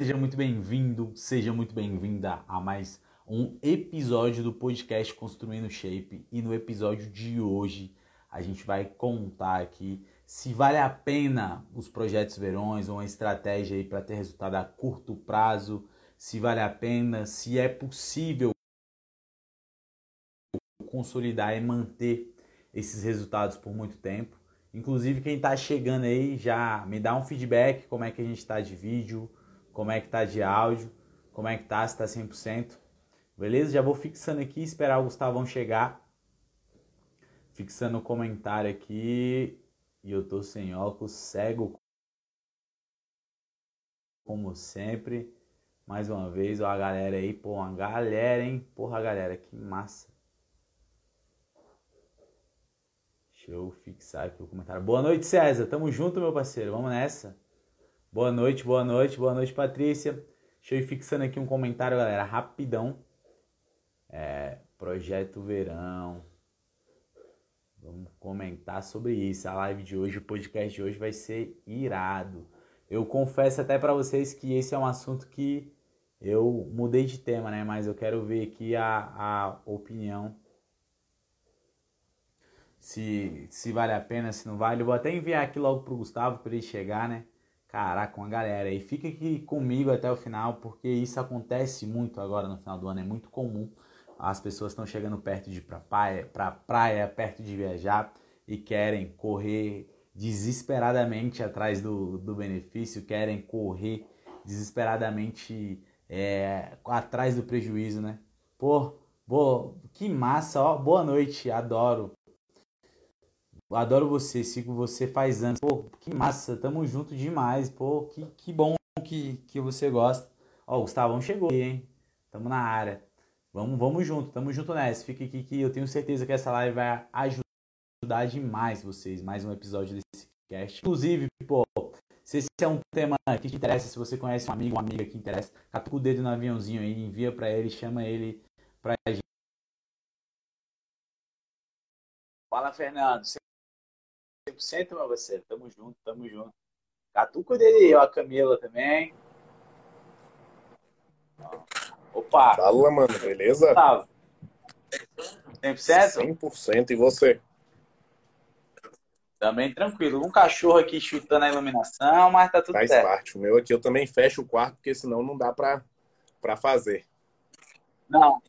Seja muito bem-vindo, seja muito bem-vinda a mais um episódio do podcast Construindo Shape. E no episódio de hoje a gente vai contar aqui se vale a pena os projetos verões uma estratégia aí para ter resultado a curto prazo, se vale a pena, se é possível consolidar e manter esses resultados por muito tempo. Inclusive quem está chegando aí já me dá um feedback como é que a gente está de vídeo, como é que tá de áudio, como é que tá, se tá 100%. Beleza? Já vou fixando aqui, esperar o Gustavão chegar. Fixando o comentário aqui. E eu tô sem óculos, cego. Como sempre. Mais uma vez, ó, a galera aí, pô, uma galera, hein? Porra, galera, que massa. Deixa eu fixar aqui o comentário. Boa noite, César. Tamo junto, meu parceiro. Vamos nessa. Boa noite, boa noite, boa noite, Patrícia. Deixa eu ir fixando aqui um comentário, galera, rapidão. É, projeto Verão. Vamos comentar sobre isso. A live de hoje, o podcast de hoje vai ser irado. Eu confesso até para vocês que esse é um assunto que eu mudei de tema, né? Mas eu quero ver aqui a, a opinião. Se, se vale a pena, se não vale. Eu vou até enviar aqui logo pro Gustavo para ele chegar, né? Caraca, uma galera. E fica aqui comigo até o final, porque isso acontece muito agora no final do ano, é muito comum. As pessoas estão chegando perto de ir pra praia, pra praia, perto de viajar e querem correr desesperadamente atrás do, do benefício, querem correr desesperadamente é, atrás do prejuízo, né? Pô, boa, que massa, ó, boa noite, adoro. Adoro você, sigo você faz anos. Pô, que massa, tamo junto demais. Pô, que, que bom que, que você gosta. Ó, o Gustavão chegou aí, hein? Tamo na área. Vamos, vamos junto, tamo junto nessa. Fica aqui que eu tenho certeza que essa live vai ajudar demais vocês. Mais um episódio desse cast. Inclusive, pô, se esse é um tema que te interessa, se você conhece um amigo, uma amiga que interessa, catuca o dedo no aviãozinho aí, envia para ele, chama ele pra gente. Fala, Fernando. 100%, meu parceiro. Tamo junto, tamo junto. Catuco dele, ó, a Camila também. Opa! Fala, mano, beleza? Gustavo. 100%? 100%. E você? Também tranquilo. Um cachorro aqui chutando a iluminação, mas tá tudo Faz certo. Faz parte. O meu aqui eu também fecho o quarto, porque senão não dá pra, pra fazer. Não.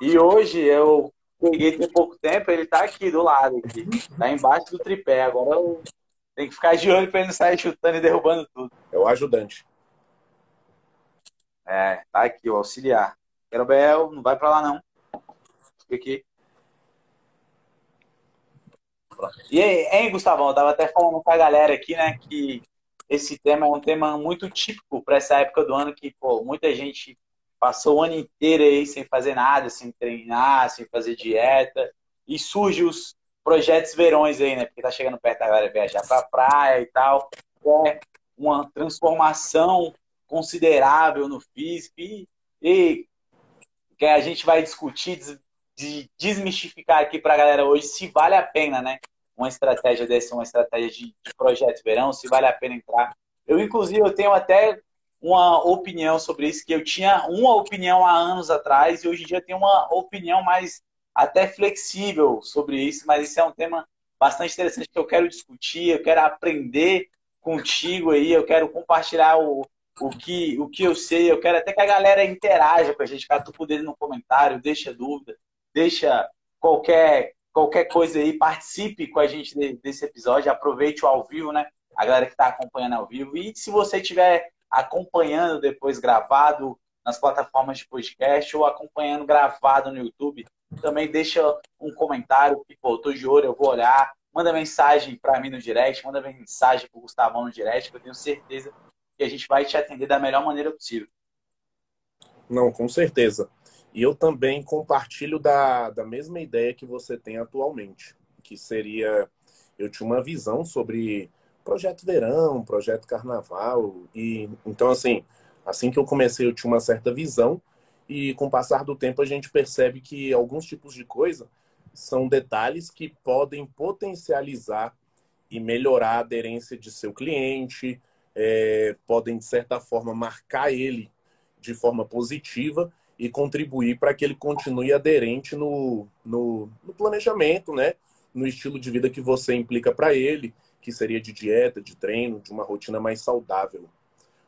E hoje eu peguei tem pouco tempo, ele tá aqui do lado, aqui. tá embaixo do tripé. Agora eu tenho que ficar de olho para ele não sair chutando e derrubando tudo. É o ajudante. É, tá aqui, o auxiliar. Querobel, não vai para lá não. Fica aqui. E aí, hein, Gustavão? Eu tava até falando com a galera aqui, né, que esse tema é um tema muito típico para essa época do ano que, pô, muita gente passou o ano inteiro aí sem fazer nada, sem treinar, sem fazer dieta, e surge os projetos verões aí, né? Porque tá chegando perto da galera viajar pra praia e tal. É uma transformação considerável no físico e, e que a gente vai discutir, de desmistificar aqui pra galera hoje se vale a pena, né? Uma estratégia dessa, uma estratégia de, de projeto verão, se vale a pena entrar. Eu, inclusive, eu tenho até uma opinião sobre isso, que eu tinha uma opinião há anos atrás e hoje em dia tenho uma opinião mais até flexível sobre isso, mas isso é um tema bastante interessante que eu quero discutir, eu quero aprender contigo aí, eu quero compartilhar o, o, que, o que eu sei, eu quero até que a galera interaja com a gente, catuca dedo no comentário, deixa dúvida, deixa qualquer, qualquer coisa aí, participe com a gente desse episódio, aproveite o ao vivo, né? A galera que está acompanhando ao vivo. E se você tiver acompanhando depois gravado nas plataformas de podcast ou acompanhando gravado no YouTube. Também deixa um comentário que, pô, tô de olho, eu vou olhar. Manda mensagem para mim no direct, manda mensagem pro Gustavão no direct, que eu tenho certeza que a gente vai te atender da melhor maneira possível. Não, com certeza. E eu também compartilho da, da mesma ideia que você tem atualmente, que seria eu tinha uma visão sobre projeto verão, projeto carnaval. E então, assim, assim que eu comecei, eu tinha uma certa visão. E com o passar do tempo, a gente percebe que alguns tipos de coisa são detalhes que podem potencializar e melhorar a aderência de seu cliente, é, podem, de certa forma, marcar ele de forma positiva e contribuir para que ele continue aderente no, no, no, planejamento, né? no estilo de vida que você implica para ele, que seria de dieta, de treino, de uma rotina mais saudável.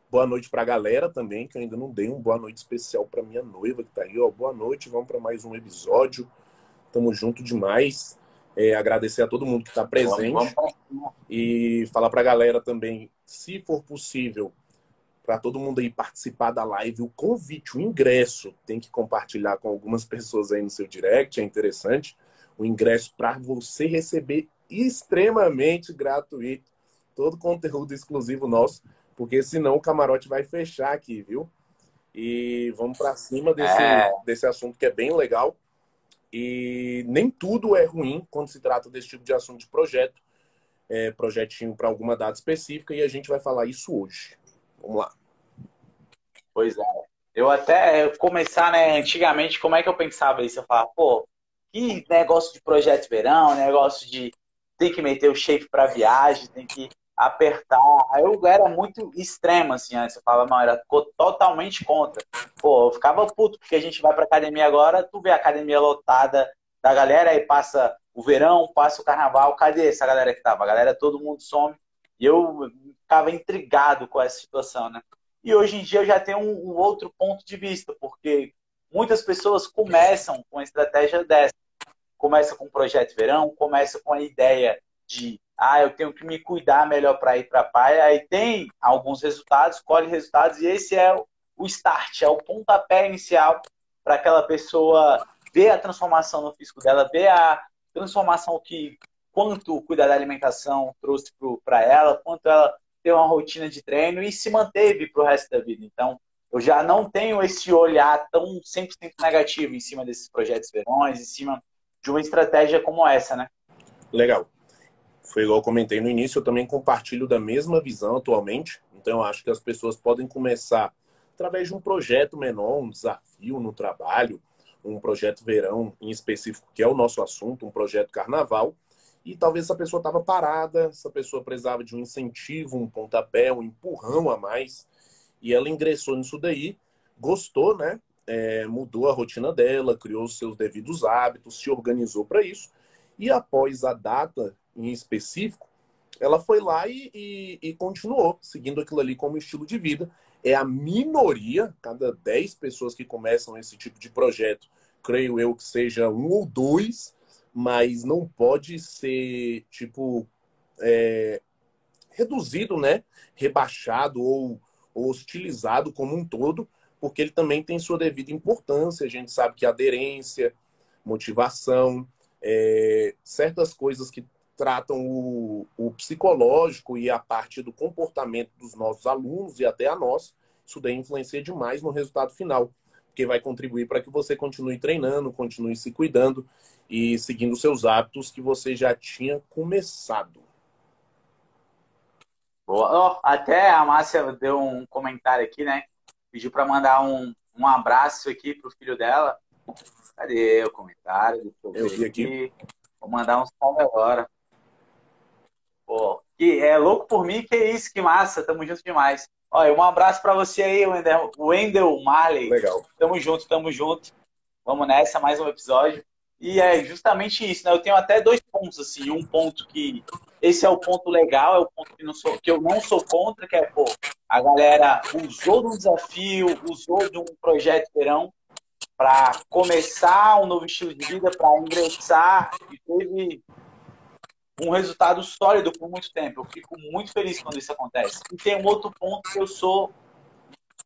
Boa noite para a galera também, que eu ainda não dei um boa noite especial para minha noiva que está aí. Ó. Boa noite, vamos para mais um episódio. Tamo junto demais. É, agradecer a todo mundo que está presente e falar para a galera também, se for possível, para todo mundo aí participar da live, o convite, o ingresso, tem que compartilhar com algumas pessoas aí no seu direct, é interessante. O ingresso para você receber extremamente gratuito todo o conteúdo exclusivo nosso, porque senão o camarote vai fechar aqui, viu? E vamos para cima desse, é. desse assunto que é bem legal. E nem tudo é ruim quando se trata desse tipo de assunto de projeto, é, projetinho para alguma data específica, e a gente vai falar isso hoje. Vamos lá. Pois é. Eu até começar, né, antigamente, como é que eu pensava isso? Eu falava, pô, que negócio de projeto de verão, negócio de tem que meter o shape para viagem, tem que apertar. Eu era muito extremo, assim, antes. Eu falava, não, era totalmente contra. Pô, eu ficava puto, porque a gente vai pra academia agora, tu vê a academia lotada da galera, aí passa o verão, passa o carnaval, cadê essa galera que tava? A galera, todo mundo some. E eu ficava intrigado com essa situação, né? E hoje em dia eu já tenho um, um outro ponto de vista, porque muitas pessoas começam com a estratégia dessa. Começa com o projeto verão, começa com a ideia de ah, eu tenho que me cuidar melhor para ir para a praia. Aí tem alguns resultados, colhe resultados, e esse é o start, é o pontapé inicial para aquela pessoa ver a transformação no físico dela, ver a transformação que quanto cuidar da alimentação trouxe para ela, quanto ela ter uma rotina de treino e se manteve para o resto da vida. Então, eu já não tenho esse olhar tão 100% negativo em cima desses projetos verões, em cima de uma estratégia como essa, né? Legal foi igual eu comentei no início, eu também compartilho da mesma visão atualmente. Então, eu acho que as pessoas podem começar através de um projeto menor, um desafio no trabalho, um projeto verão em específico, que é o nosso assunto, um projeto carnaval. E talvez essa pessoa estava parada, essa pessoa precisava de um incentivo, um pontapé, um empurrão a mais. E ela ingressou nisso daí, gostou, né? É, mudou a rotina dela, criou os seus devidos hábitos, se organizou para isso. E após a data em específico, ela foi lá e, e, e, continuou seguindo aquilo ali como estilo de vida. É a minoria, cada 10 pessoas que começam esse tipo de projeto, creio eu que seja um ou dois, mas não pode ser, tipo, é, reduzido, né? Rebaixado ou, ou hostilizado como um todo, porque ele também tem sua devida importância. A gente sabe que aderência, motivação, é, certas coisas que tratam o, o, psicológico e a parte do comportamento dos nossos alunos e até a nós, isso daí influencia demais no resultado final, porque vai contribuir para que você continue treinando, continue se cuidando e seguindo seus hábitos que você já tinha começado. Boa. Oh, até a Márcia deu um comentário aqui, né? Pediu para mandar um, um abraço aqui pro filho dela. Cadê o comentário? Eu vi aqui. aqui. Vou mandar um salve agora. Pô, que é louco por mim, que é isso, que massa, tamo junto demais. Olha, um abraço para você aí, Wendel, Wendel Marley. Legal. Tamo junto, tamo junto. Vamos nessa, mais um episódio. E é justamente isso, né? Eu tenho até dois pontos, assim. Um ponto que. Esse é o ponto legal, é o ponto que, sou, que eu não sou contra, que é, pô, a galera usou de um desafio, usou de um projeto verão para começar um novo estilo de vida, para ingressar e teve um resultado sólido por muito tempo. Eu fico muito feliz quando isso acontece. E tem um outro ponto que eu sou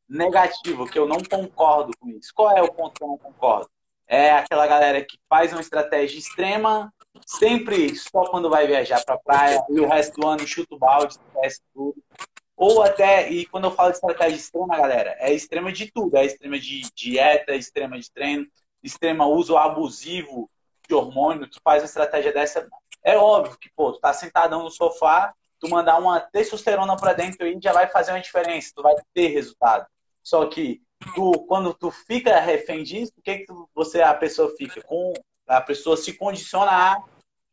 negativo, que eu não concordo com isso. Qual é o ponto que eu não concordo? É aquela galera que faz uma estratégia extrema, sempre só quando vai viajar para praia, e o resto do ano chuta o balde, esquece tudo. Ou até, e quando eu falo de estratégia extrema, galera, é extrema de tudo. É extrema de dieta, extrema de treino, extrema uso abusivo de hormônio. Tu faz uma estratégia dessa, é óbvio que, pô, tu tá sentadão no sofá, tu mandar uma testosterona para dentro aí já vai fazer uma diferença, tu vai ter resultado. Só que tu, quando tu fica refém disso, o que, que tu, você, a pessoa fica? Com, a pessoa se condiciona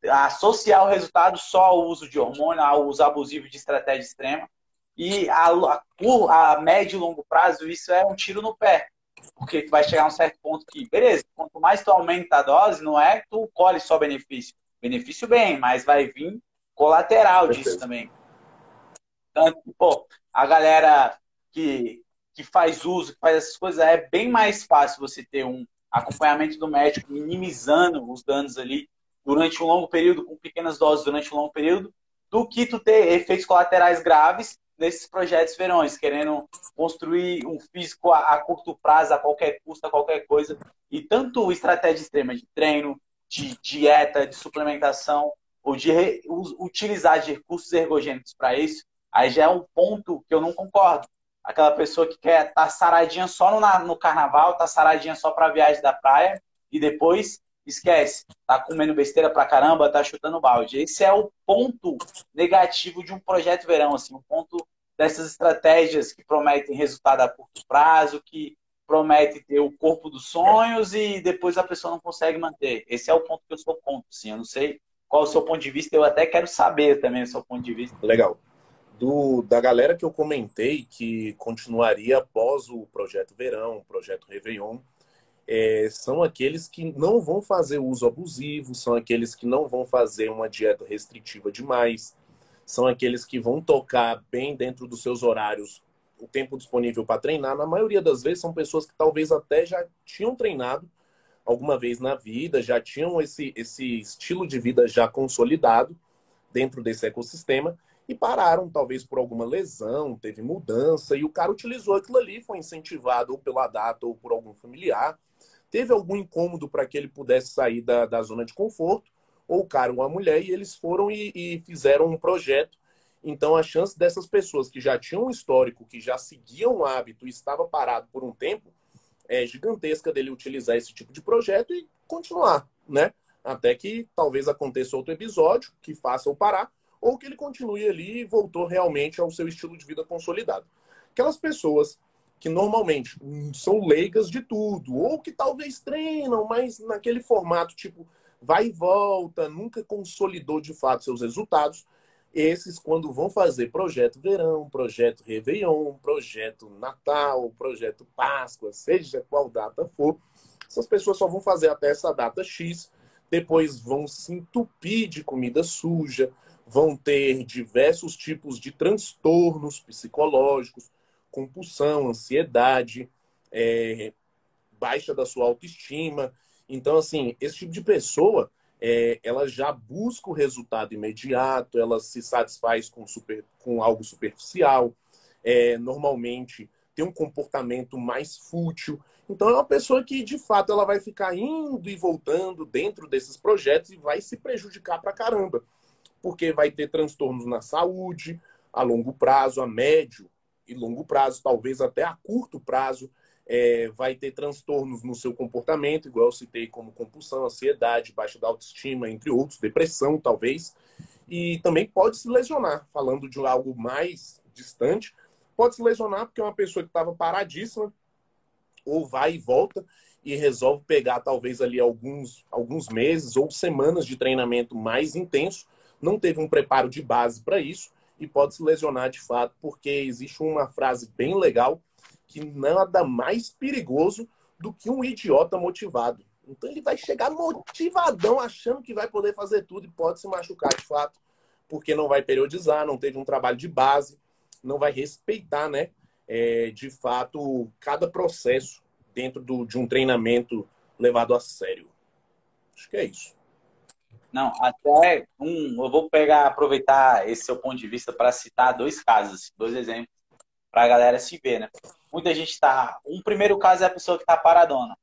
a, associar o resultado só ao uso de hormônio, ao uso abusivo de estratégia extrema. E a, a, a médio e longo prazo, isso é um tiro no pé. Porque tu vai chegar a um certo ponto que, beleza, quanto mais tu aumenta a dose, não é que tu colhe só benefício. Benefício bem, mas vai vir colateral disso também. Então, pô, a galera que, que faz uso, que faz essas coisas, é bem mais fácil você ter um acompanhamento do médico, minimizando os danos ali durante um longo período, com pequenas doses durante um longo período, do que tu ter efeitos colaterais graves nesses projetos verões, querendo construir um físico a, a, curto prazo, a qualquer custo, a qualquer coisa. E tanto estratégia extrema de treino, de dieta, de suplementação, ou de re, utilizar de recursos ergogênicos para isso, aí já é um ponto que eu não concordo. Aquela pessoa que quer tá saradinha só no, no carnaval, tá saradinha só para viagem da praia, e depois esquece, tá comendo besteira pra caramba, tá chutando balde. Esse é o ponto negativo de um projeto verão, assim, um ponto dessas estratégias que prometem resultado a curto prazo, que promete ter o corpo dos sonhos e depois a pessoa não consegue manter. Esse é o ponto que eu sou contra, sim. Eu não sei qual é o seu ponto de vista, eu até quero saber também o seu ponto de vista. Legal. Do, da galera que eu comentei que continuaria após o projeto Verão, o projeto Réveillon, é, são aqueles que não vão fazer uso abusivo, são aqueles que não vão fazer uma dieta restritiva demais, são aqueles que vão tocar bem dentro dos seus horários o tempo disponível para treinar. Na maioria das vezes são pessoas que talvez até já tinham treinado alguma vez na vida, já tinham esse, esse estilo de vida já consolidado dentro desse ecossistema e pararam, talvez por alguma lesão, teve mudança, e o cara utilizou aquilo ali, foi incentivado ou pela data ou por algum familiar, teve algum incômodo para que ele pudesse sair da, da zona de conforto, ou o cara ou a mulher, e eles foram e, e fizeram um projeto. Então, a chance dessas pessoas que já tinham um histórico, que já seguiam o hábito e estava parado por um tempo, é gigantesca dele utilizar esse tipo de projeto e continuar, né? Até que talvez aconteça outro episódio que faça o parar, ou que ele continue ali e voltou realmente ao seu estilo de vida consolidado. Aquelas pessoas que normalmente são leigas de tudo, ou que talvez treinam, mas naquele formato tipo vai e volta, nunca consolidou de fato seus resultados. Esses, quando vão fazer projeto verão, projeto Réveillon, projeto Natal, projeto Páscoa, seja qual data for, essas pessoas só vão fazer até essa data X, depois vão se entupir de comida suja, vão ter diversos tipos de transtornos psicológicos, compulsão, ansiedade, é, baixa da sua autoestima. Então, assim, esse tipo de pessoa, é, ela já busca o resultado imediato, ela se satisfaz com, super, com algo superficial, é, normalmente tem um comportamento mais fútil. Então, é uma pessoa que, de fato, ela vai ficar indo e voltando dentro desses projetos e vai se prejudicar pra caramba. Porque vai ter transtornos na saúde, a longo prazo, a médio e longo prazo, talvez até a curto prazo, é, vai ter transtornos no seu comportamento, igual eu citei, como compulsão, ansiedade, baixa da autoestima, entre outros, depressão, talvez. E também pode se lesionar, falando de algo mais distante, pode se lesionar porque é uma pessoa que estava paradíssima, ou vai e volta e resolve pegar talvez ali alguns, alguns meses ou semanas de treinamento mais intenso, não teve um preparo de base para isso e pode se lesionar de fato, porque existe uma frase bem legal que nada mais perigoso do que um idiota motivado. Então ele vai chegar motivadão, achando que vai poder fazer tudo e pode se machucar de fato, porque não vai periodizar, não teve um trabalho de base, não vai respeitar, né? É, de fato, cada processo dentro do, de um treinamento levado a sério. Acho que é isso. Não, até um, eu vou pegar, aproveitar esse seu ponto de vista para citar dois casos, dois exemplos, para a galera se ver, né? muita gente tá. Um primeiro caso é a pessoa que tá paradona.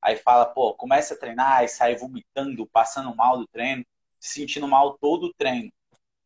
Aí fala, pô, começa a treinar e sai vomitando, passando mal do treino, se sentindo mal todo o treino.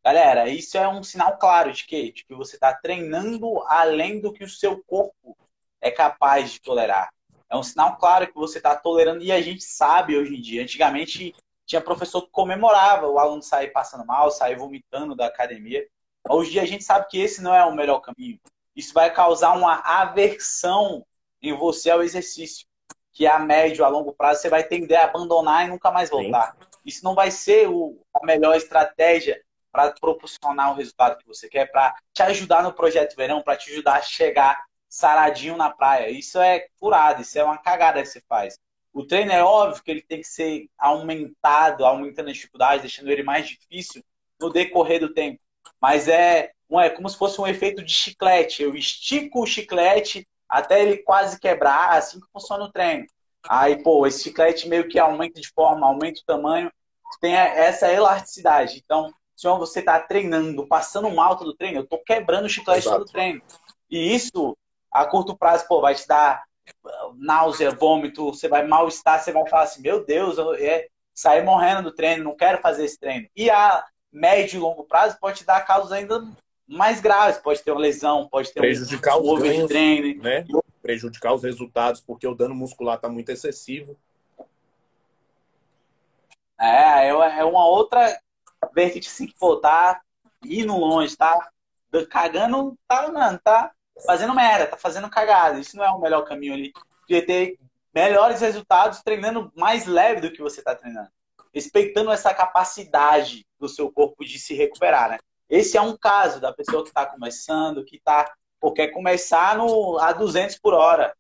Galera, isso é um sinal claro de que, de que você está treinando além do que o seu corpo é capaz de tolerar. É um sinal claro que você está tolerando e a gente sabe hoje em dia. Antigamente tinha professor que comemorava o aluno sair passando mal, sair vomitando da academia. Hoje em dia a gente sabe que esse não é o melhor caminho isso vai causar uma aversão em você ao exercício, que a médio, a longo prazo, você vai tender a abandonar e nunca mais voltar. Sim. Isso não vai ser o, a melhor estratégia para proporcionar o resultado que você quer, para te ajudar no projeto verão, para te ajudar a chegar saradinho na praia. Isso é furado, isso é uma cagada que você faz. O treino é óbvio que ele tem que ser aumentado, aumentando a dificuldade, deixando ele mais difícil no decorrer do tempo. Mas é, é como se fosse um efeito de chiclete. Eu estico o chiclete até ele quase quebrar, assim que funciona o treino. Aí, pô, esse chiclete meio que aumenta de forma, aumenta o tamanho, tem essa elasticidade. Então, se você está treinando, passando mal todo treino, eu estou quebrando o chiclete Exato. todo treino. E isso, a curto prazo, pô, vai te dar náusea, vômito, você vai mal-estar, você vai falar assim, meu Deus, eu é, sair morrendo do treino, não quero fazer esse treino. E a médio e longo prazo pode te dar causas ainda mais graves, pode ter uma lesão, pode ter prejudicar um, ganhos, treino, né? Prejudicar os resultados, porque o dano muscular está muito excessivo. É, é, é uma outra vertente assim que, pô, tá indo longe, tá cagando, tá, mano, tá fazendo merda, tá fazendo cagada. Isso não é o melhor caminho ali. Porque ter melhores resultados treinando mais leve do que você está treinando. Respeitando essa capacidade do seu corpo de se recuperar, né? Esse é um caso da pessoa que está começando, que tá, pô, quer começar no, a 200 por hora.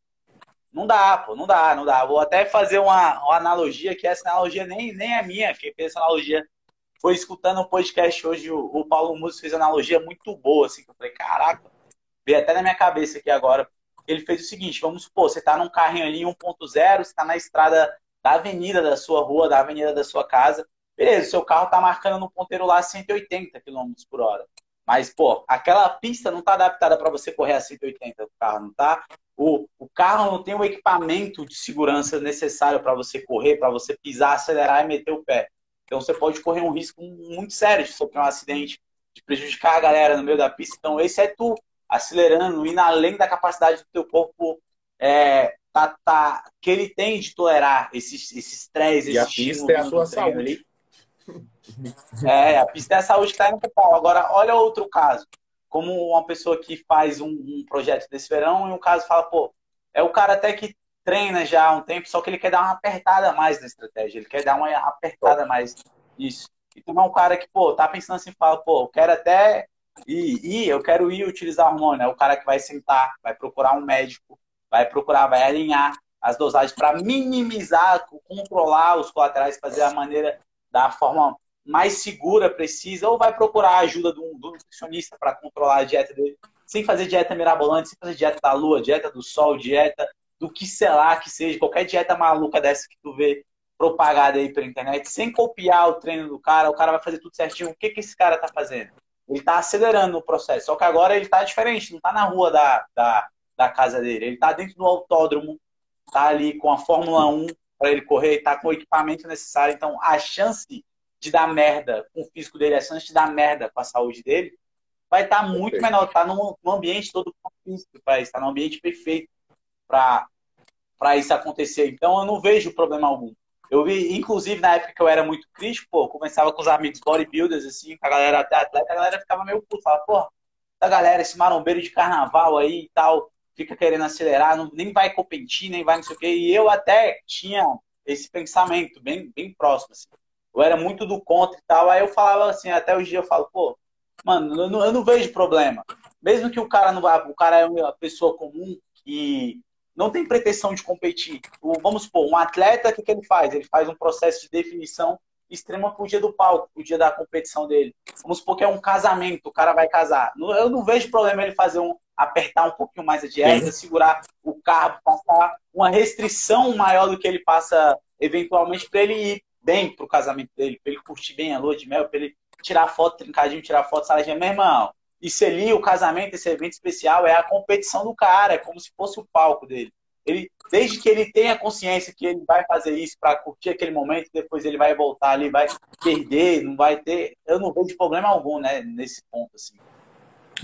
Não dá, pô, não dá, não dá. Vou até fazer uma, uma analogia, que essa analogia nem, nem é minha, quem fez essa analogia foi escutando um podcast hoje, o, o Paulo Musso fez analogia muito boa, assim, que eu falei, caraca, veio até na minha cabeça aqui agora. Ele fez o seguinte: vamos supor, você está num carrinho ali 1.0, você está na estrada da avenida da sua rua, da avenida da sua casa. Beleza, seu carro está marcando no ponteiro lá 180 km por hora. Mas, pô, aquela pista não está adaptada para você correr a 180 o carro, não tá? O, o carro não tem o equipamento de segurança necessário para você correr, para você pisar, acelerar e meter o pé. Então você pode correr um risco muito sério de sofrer um acidente, de prejudicar a galera no meio da pista. Então esse é tu acelerando, indo além da capacidade do teu corpo é, tá, tá, que ele tem de tolerar esses estresse. E a pista é a sua saúde. Ali. É, a pista é a saúde que está indo pro pau. Agora, olha outro caso. Como uma pessoa que faz um, um projeto desse verão e um caso fala, pô, é o cara até que treina já há um tempo, só que ele quer dar uma apertada mais na estratégia, ele quer dar uma apertada mais nisso. Então é um cara que, pô, tá pensando assim, fala, pô, eu quero até e, e eu quero ir utilizar hormônio. É o cara que vai sentar, vai procurar um médico, vai procurar, vai alinhar as dosagens para minimizar, controlar os colaterais, fazer a maneira da forma mais segura, precisa, ou vai procurar a ajuda do, do nutricionista para controlar a dieta dele, sem fazer dieta mirabolante, sem fazer dieta da lua, dieta do sol, dieta do que sei lá que seja, qualquer dieta maluca dessa que tu vê propagada aí pela internet, sem copiar o treino do cara, o cara vai fazer tudo certinho. O que, que esse cara tá fazendo? Ele está acelerando o processo. Só que agora ele está diferente, não está na rua da, da, da, casa dele. Ele está dentro do autódromo, está ali com a Fórmula 1 para ele correr, está com o equipamento necessário. Então, a chance de dar merda com o físico dele, a chance de dar merda com a saúde dele, vai estar tá muito menor. Está num, num, ambiente todo propício para isso, está num ambiente perfeito para isso acontecer. Então, eu não vejo problema algum. Eu vi, inclusive, na época que eu era muito crítico, pô, começava com os amigos bodybuilders, assim, com a galera até atleta, a galera ficava meio puta, falava, pô, essa galera, esse marombeiro de carnaval aí e tal, fica querendo acelerar, não, nem vai competir, nem vai não sei o quê. E eu até tinha esse pensamento bem, bem próximo, assim. Eu era muito do contra e tal, aí eu falava assim, até hoje eu falo, pô, mano, eu não, eu não vejo problema. Mesmo que o cara não vá, o cara é uma pessoa comum que não tem pretensão de competir. Vamos supor, um atleta, o que, que ele faz? Ele faz um processo de definição extrema pro dia do palco, pro dia da competição dele. Vamos supor que é um casamento, o cara vai casar. Eu não vejo problema ele fazer um apertar um pouquinho mais a dieta, Sim. segurar o carro, passar uma restrição maior do que ele passa eventualmente para ele ir bem pro casamento dele, para ele curtir bem a lua de mel, para ele tirar foto trincadinho, tirar foto saladinha. Meu irmão, isso ali, o casamento, esse evento especial, é a competição do cara, é como se fosse o palco dele. Ele, desde que ele tenha consciência que ele vai fazer isso para curtir aquele momento, depois ele vai voltar ali, vai perder, não vai ter. Eu não vejo problema algum, né, nesse ponto. Assim.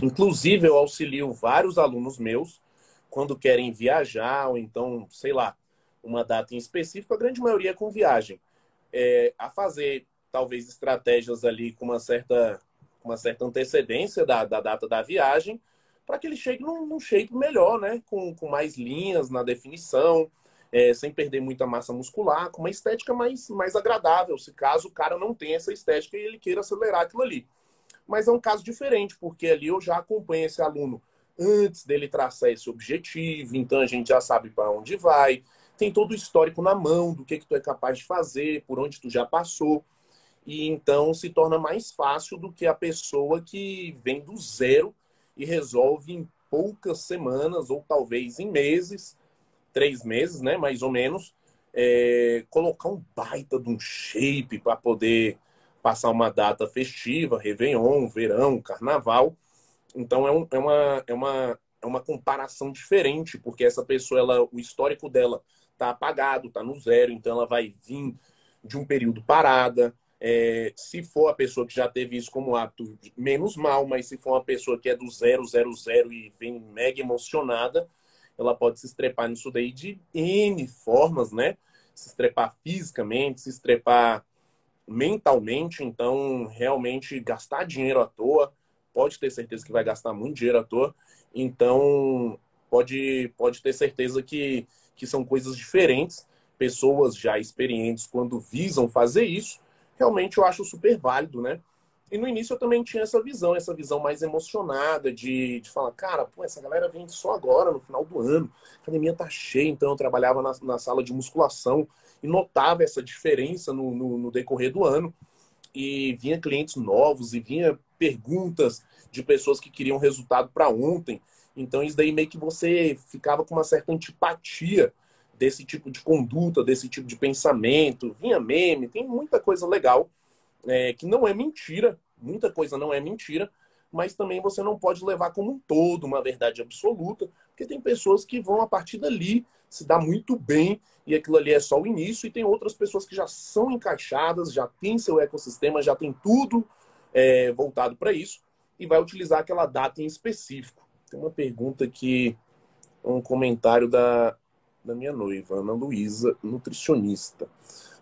Inclusive, eu auxilio vários alunos meus quando querem viajar, ou então, sei lá, uma data em específico, a grande maioria é com viagem, é, a fazer talvez estratégias ali com uma certa uma certa antecedência da, da data da viagem, para que ele chegue num, num, shape melhor, né? Com, com mais linhas na definição, é, sem perder muita massa muscular, com uma estética mais, mais agradável, se caso o cara não tenha essa estética e ele queira acelerar aquilo ali. Mas é um caso diferente, porque ali eu já acompanho esse aluno antes dele traçar esse objetivo, então a gente já sabe para onde vai, tem todo o histórico na mão do que, que tu é capaz de fazer, por onde tu já passou. E então se torna mais fácil do que a pessoa que vem do zero e resolve em poucas semanas, ou talvez em meses, três meses, né, mais ou menos, é, colocar um baita de um shape para poder passar uma data festiva, Réveillon, verão, carnaval. Então é, um, é, uma, é, uma, é uma comparação diferente, porque essa pessoa, ela, o histórico dela está apagado, está no zero, então ela vai vir de um período parada. É, se for a pessoa que já teve isso como hábito, menos mal, mas se for uma pessoa que é do zero, zero, zero e vem mega emocionada, ela pode se estrepar nisso daí de N formas, né? Se estrepar fisicamente, se estrepar mentalmente, então realmente gastar dinheiro à toa, pode ter certeza que vai gastar muito dinheiro à toa, então pode, pode ter certeza que, que são coisas diferentes. Pessoas já experientes, quando visam fazer isso, realmente eu acho super válido, né? E no início eu também tinha essa visão, essa visão mais emocionada de, de falar, cara, pô, essa galera vem só agora, no final do ano, a academia tá cheia, então eu trabalhava na, na sala de musculação e notava essa diferença no, no, no decorrer do ano. E vinha clientes novos e vinha perguntas de pessoas que queriam resultado para ontem. Então isso daí meio que você ficava com uma certa antipatia desse tipo de conduta, desse tipo de pensamento. Vinha meme, tem muita coisa legal é, que não é mentira, muita coisa não é mentira, mas também você não pode levar como um todo uma verdade absoluta, porque tem pessoas que vão a partir dali se dar muito bem e aquilo ali é só o início, e tem outras pessoas que já são encaixadas, já tem seu ecossistema, já tem tudo é, voltado para isso e vai utilizar aquela data em específico. Tem uma pergunta aqui, um comentário da, da minha noiva, Ana Luísa, nutricionista.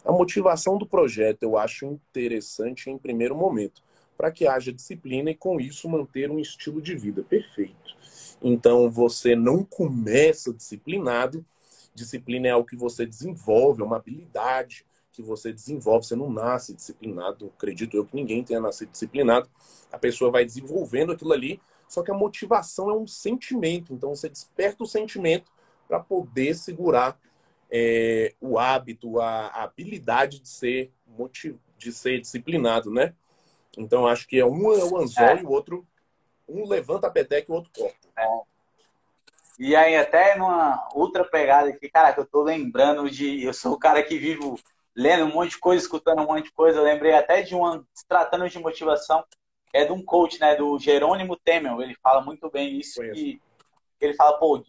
A motivação do projeto eu acho interessante em primeiro momento, para que haja disciplina e com isso manter um estilo de vida perfeito. Então você não começa disciplinado, disciplina é algo que você desenvolve, é uma habilidade que você desenvolve, você não nasce disciplinado, acredito eu que ninguém tenha nascido disciplinado. A pessoa vai desenvolvendo aquilo ali, só que a motivação é um sentimento, então você desperta o sentimento para poder segurar é, o hábito, a, a, habilidade de ser de ser disciplinado, né? Então acho que é um é o anzol é. e o outro um levanta a peteca e o outro corta. É. E aí até numa outra pegada aqui, cara, que eu tô lembrando de eu sou o cara que vivo lendo um monte de coisa, escutando um monte de coisa. Eu lembrei até de uma tratando de motivação, é de um coach, né, do Jerônimo Temel. Ele fala muito bem isso que ele fala, pô,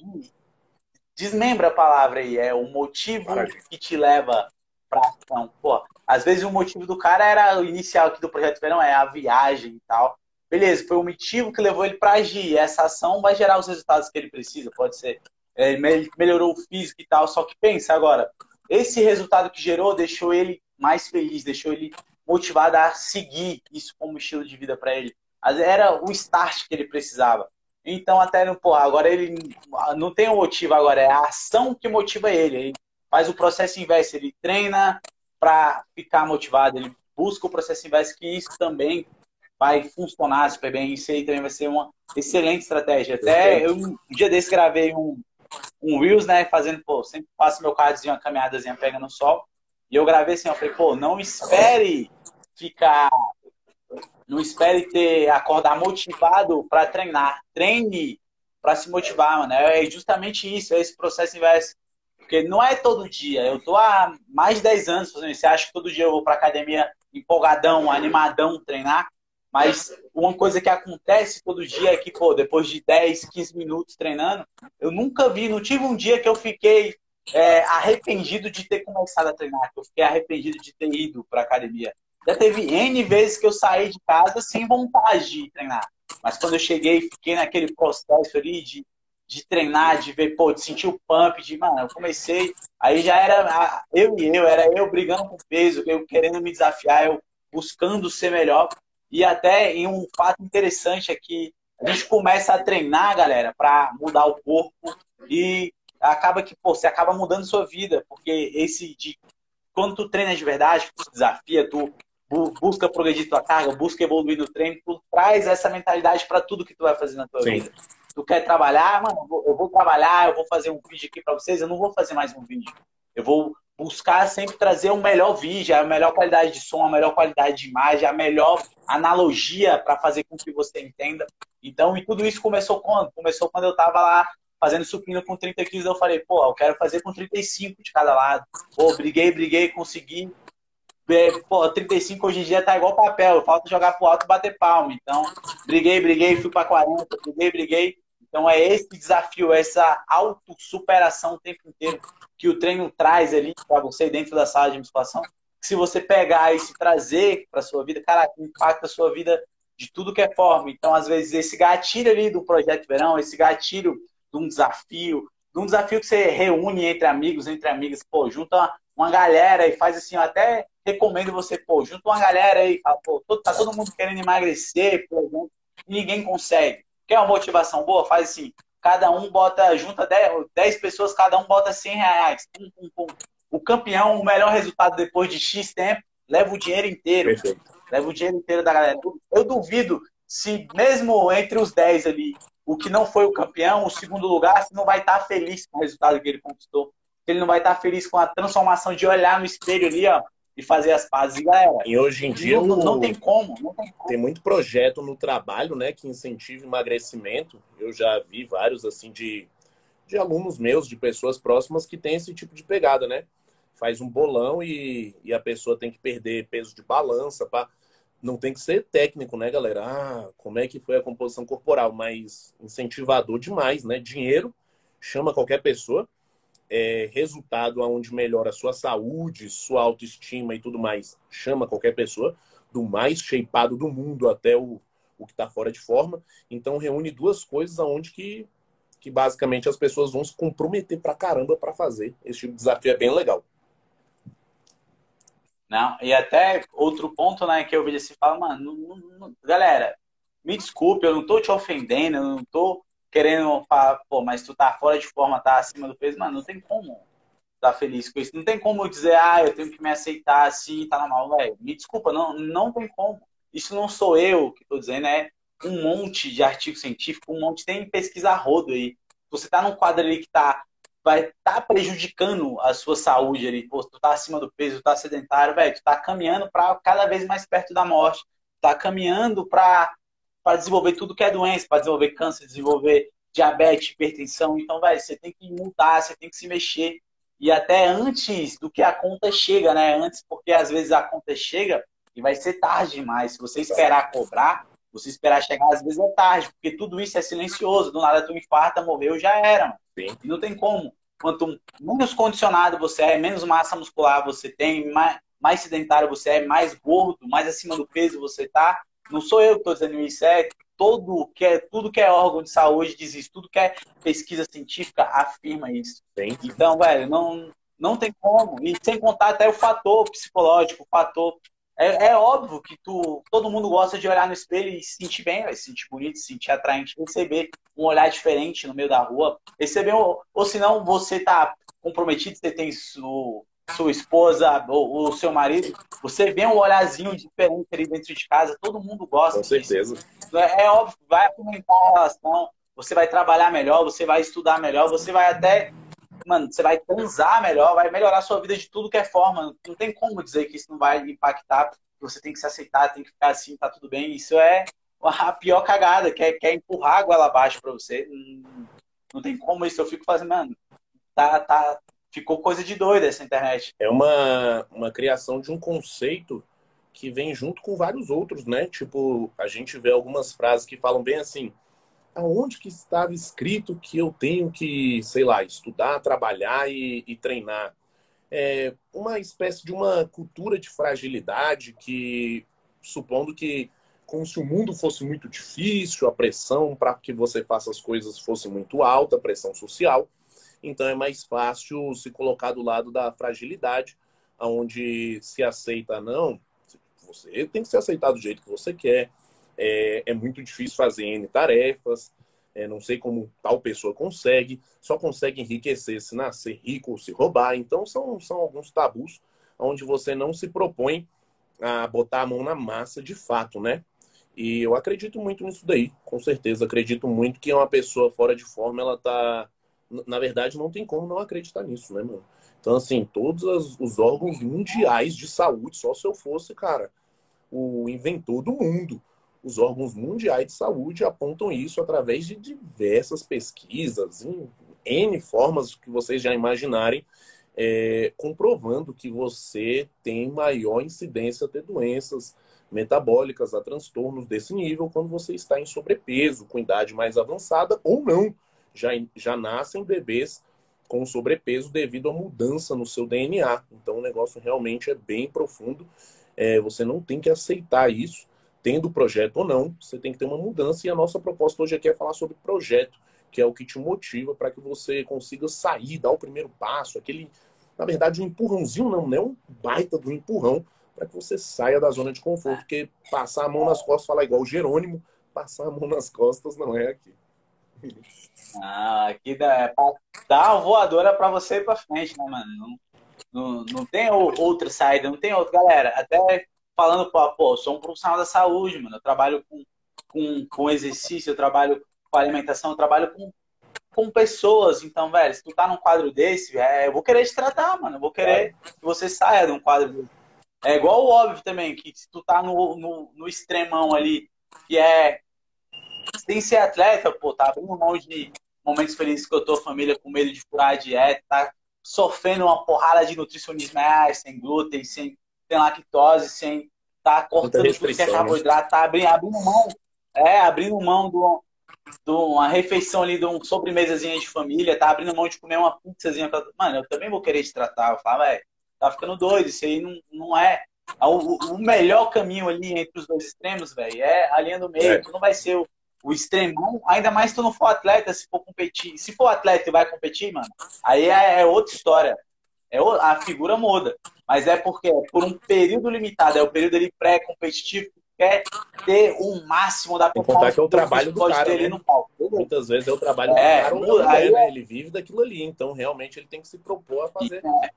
desmembra a palavra aí, é o motivo que te leva pra ação. Pô, às vezes o motivo do cara era o inicial aqui do projeto Verão, é a viagem e tal. Beleza, foi o motivo que levou ele para agir. Essa ação vai gerar os resultados que ele precisa, pode ser. É, ele melhorou o físico e tal, só que pensa agora, esse resultado que gerou deixou ele mais feliz, deixou ele motivado a seguir isso como estilo de vida para ele. Era o start que ele precisava. Então, até pô, agora ele não tem o motivo agora, é a ação que motiva ele. Ele faz o processo inverso, ele treina para ficar motivado, ele busca o processo inverso, que isso também vai funcionar super bem. Isso aí também vai ser uma excelente estratégia. Até eu, um dia desse, gravei um, um Reels, né? Fazendo, pô, sempre faço meu cardzinho, uma caminhadazinha, pega no sol. E eu gravei assim, eu falei, pô, não espere ficar não espere ter acordar motivado para treinar. Treine para se motivar, mano. É justamente isso, é esse processo inverso. Porque não é todo dia. Eu tô há mais de 10 anos fazendo isso. Você acha que todo dia eu vou para academia empolgadão, animadão treinar? Mas uma coisa que acontece todo dia é que, pô, depois de 10, 15 minutos treinando, eu nunca vi, não tive um dia que eu fiquei é, arrependido de ter começado a treinar, que eu fiquei arrependido de ter ido para academia. Já teve N vezes que eu saí de casa sem vontade de treinar. Mas quando eu cheguei, fiquei naquele processo ali de, de treinar, de ver, pô, de sentir o pump, de, mano, eu comecei, aí já era eu e eu, era eu brigando com peso, eu querendo me desafiar, eu buscando ser melhor. E até em um fato interessante é a gente começa a treinar, galera, para mudar o corpo e acaba que, pô, você acaba mudando sua vida, porque esse de quando tu treina de verdade, tu desafia, tu busca progredir tua carga, busca evoluir no treino, tu traz essa mentalidade para tudo que tu vai fazer na tua Sim. vida. Tu quer trabalhar, mano, eu vou, eu vou trabalhar, eu vou fazer um vídeo aqui para vocês, eu não vou fazer mais um vídeo. Eu vou buscar sempre trazer o melhor vídeo, a melhor qualidade de som, a melhor qualidade de imagem, a melhor analogia para fazer com que você entenda. Então, e tudo isso começou quando? Começou quando eu estava lá fazendo supino com 30 quilos, eu falei, pô, eu quero fazer com 35 de cada lado. Pô, briguei, briguei, consegui. Pô, 35 hoje em dia tá igual papel, falta jogar pro alto e bater palma. Então, briguei, briguei, fui para 40, briguei, briguei. Então é esse desafio, essa autossuperação o tempo inteiro que o treino traz ali para você dentro da sala de musculação. Se você pegar e se trazer para sua vida, cara, impacta a sua vida de tudo que é forma. Então, às vezes, esse gatilho ali do projeto verão, esse gatilho de um desafio, de um desafio que você reúne entre amigos, entre amigas, pô, junta uma galera e faz assim, até recomendo você, pô, junta uma galera aí, fala, pô, tá todo mundo querendo emagrecer, por exemplo, e ninguém consegue. Quer uma motivação boa? Faz assim, cada um bota, junta 10, 10 pessoas, cada um bota 100 reais. Pum, pum, pum. O campeão, o melhor resultado depois de X tempo, leva o dinheiro inteiro. Perfeito. Leva o dinheiro inteiro da galera. Eu duvido se mesmo entre os 10 ali, o que não foi o campeão, o segundo lugar, se não vai estar feliz com o resultado que ele conquistou. Ele não vai estar feliz com a transformação de olhar no espelho ali, ó, e fazer as pazes, galera. E hoje em dia não, não, tem como, não tem como. Tem muito projeto no trabalho, né, que incentiva emagrecimento. Eu já vi vários assim de, de alunos meus, de pessoas próximas que tem esse tipo de pegada, né? Faz um bolão e, e a pessoa tem que perder peso de balança para não tem que ser técnico, né, galera? Ah, como é que foi a composição corporal, mas incentivador demais, né? Dinheiro chama qualquer pessoa, é, resultado aonde melhora a sua saúde, sua autoestima e tudo mais, chama qualquer pessoa, do mais shapeado do mundo até o, o que está fora de forma. Então reúne duas coisas aonde que, que basicamente as pessoas vão se comprometer pra caramba para fazer. Esse tipo de desafio é bem legal. Não, e até outro ponto, né, que eu vi assim, fala, mano, não, não, galera, me desculpe, eu não tô te ofendendo, eu não tô querendo falar, pô, mas tu tá fora de forma, tá acima do peso, mano, não tem como tá feliz com isso. Não tem como dizer, ah, eu tenho que me aceitar assim, tá normal, velho. Me desculpa, não, não tem como. Isso não sou eu que tô dizendo, é um monte de artigo científico, um monte, tem pesquisa rodo aí. Você tá num quadro ali que tá vai tá prejudicando a sua saúde ali. Pô, tu tá acima do peso, tu tá sedentário, velho, tu tá caminhando para cada vez mais perto da morte. Tá caminhando para desenvolver tudo que é doença, para desenvolver câncer, desenvolver diabetes, hipertensão. Então, velho, você tem que mudar, você tem que se mexer. E até antes do que a conta chega, né? Antes, porque às vezes a conta chega e vai ser tarde demais. Se você esperar cobrar, você esperar chegar, às vezes é tarde, porque tudo isso é silencioso. Do nada tu infarta, morreu, já era, mano. Sim. E não tem como. Quanto menos condicionado você é, menos massa muscular você tem, mais, mais sedentário você é, mais gordo, mais acima do peso você tá. Não sou eu que estou dizendo isso, é todo que é, tudo que é órgão de saúde diz isso, tudo que é pesquisa científica afirma isso. Sim. Então, velho, não, não tem como. E sem contar até o fator psicológico, o fator é, é, óbvio que tu, todo mundo gosta de olhar no espelho e se sentir bem, se sentir bonito, se sentir atraente, receber um olhar diferente no meio da rua, receber ou, ou senão você tá comprometido, você tem su, sua esposa ou o seu marido, você vê um olharzinho diferente ali dentro de casa, todo mundo gosta. Com certeza. É, é óbvio, vai aumentar a relação, você vai trabalhar melhor, você vai estudar melhor, você vai até mano, você vai transar melhor, vai melhorar a sua vida de tudo que é forma. Não tem como dizer que isso não vai impactar, você tem que se aceitar, tem que ficar assim, tá tudo bem. Isso é a pior cagada, que é, que é empurrar a goela abaixo pra você. Não, não tem como isso. Eu fico fazendo, mano, tá, tá, ficou coisa de doido essa internet. É uma, uma criação de um conceito que vem junto com vários outros, né? Tipo, a gente vê algumas frases que falam bem assim, aonde que estava escrito que eu tenho que, sei lá, estudar, trabalhar e, e treinar? É uma espécie de uma cultura de fragilidade que, supondo que, como se o mundo fosse muito difícil, a pressão para que você faça as coisas fosse muito alta, a pressão social, então é mais fácil se colocar do lado da fragilidade, onde se aceita, não, você tem que se aceitar do jeito que você quer, é, é muito difícil fazer N tarefas, é, não sei como tal pessoa consegue, só consegue enriquecer se nascer rico ou se roubar. Então, são, são alguns tabus onde você não se propõe a botar a mão na massa de fato, né? E eu acredito muito nisso daí, com certeza. Acredito muito que uma pessoa fora de forma, ela tá. Na verdade, não tem como não acreditar nisso, né, mano? Então, assim, todos os órgãos mundiais de saúde, só se eu fosse, cara, o inventor do mundo. Os órgãos mundiais de saúde apontam isso através de diversas pesquisas, em N formas que vocês já imaginarem, é, comprovando que você tem maior incidência a ter doenças metabólicas, a transtornos desse nível quando você está em sobrepeso, com idade mais avançada ou não. Já, já nascem bebês com sobrepeso devido à mudança no seu DNA. Então o negócio realmente é bem profundo. É, você não tem que aceitar isso, tendo projeto ou não, você tem que ter uma mudança. E a nossa proposta hoje aqui é falar sobre projeto, que é o que te motiva para que você consiga sair, dar o primeiro passo, aquele, na verdade, um empurrãozinho, não, não é um baita do empurrão, para que você saia da zona de conforto. Porque passar a mão nas costas, falar igual o Jerônimo, passar a mão nas costas não é aqui. Ah, aqui dá, é pra dar uma voadora para você ir para frente, né, mano? Não, não, não tem outra saída, não tem outra. Galera, até falando, pô, eu sou um profissional da saúde, mano. Eu trabalho com, com, com exercício, eu trabalho com alimentação, eu trabalho com, com pessoas. Então, velho, se tu tá num quadro desse, é, eu vou querer te tratar, mano. Eu vou querer que você saia de um quadro desse. É igual o óbvio também, que se tu tá no, no, no extremão ali, que é sem ser atleta, pô, tá abrindo mão de momentos felizes que eu tô, família com medo de furar a dieta, tá sofrendo uma porrada de nutricionismo é, sem glúten, sem, sem lactose, sem tá cortando tudo que é né? carboidrato, tá abrindo, abrindo mão, é, abrindo mão do, de uma refeição ali, de uma sobremesazinha de família, tá abrindo mão de comer uma pizzazinha. Pra... Mano, eu também vou querer te tratar. Eu falo, velho, tá ficando doido, isso aí não, não é. O, o melhor caminho ali entre os dois extremos, velho, é a linha do meio. É. Tu não vai ser o, o extremão, ainda mais se tu não for atleta, se for competir. Se for atleta e vai competir, mano, aí é, é outra história. É, a figura muda. Mas é porque é por um período limitado, é o período ali pré-competitivo, quer ter o máximo da performance. que é o trabalho do cara, né? no palco. Muitas vezes é o trabalho é, do cara mulher, né? É ele vive daquilo ali, então realmente ele tem que se propor a fazer. É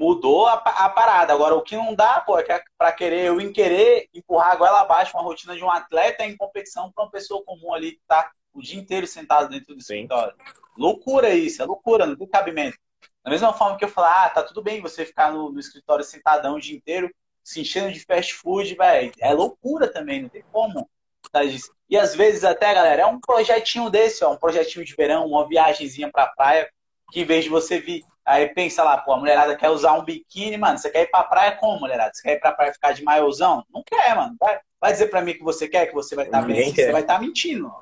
mudou a, a, parada. Agora, o que não dá, pô, é que para querer, eu em querer empurrar a goela abaixo uma rotina de um atleta em competição para uma pessoa comum ali que tá o dia inteiro sentado dentro do escritório. Loucura isso, é loucura, não tem cabimento. Da mesma forma que eu falar, ah, tá tudo bem você ficar no, no escritório sentadão o dia inteiro, se enchendo de fast food, velho. É loucura também, não tem como. Tá e às vezes até, galera, é um projetinho desse, ó, um projetinho de verão, uma viagemzinha pra praia, que em vez de você vir Aí pensa lá, pô, a mulherada quer usar um biquíni, mano. Você quer ir pra praia como, mulherada? Você quer ir pra praia ficar de maiôzão? Não quer, mano. Vai, vai dizer pra mim que você quer, que você vai estar tá bem. Você vai estar tá mentindo.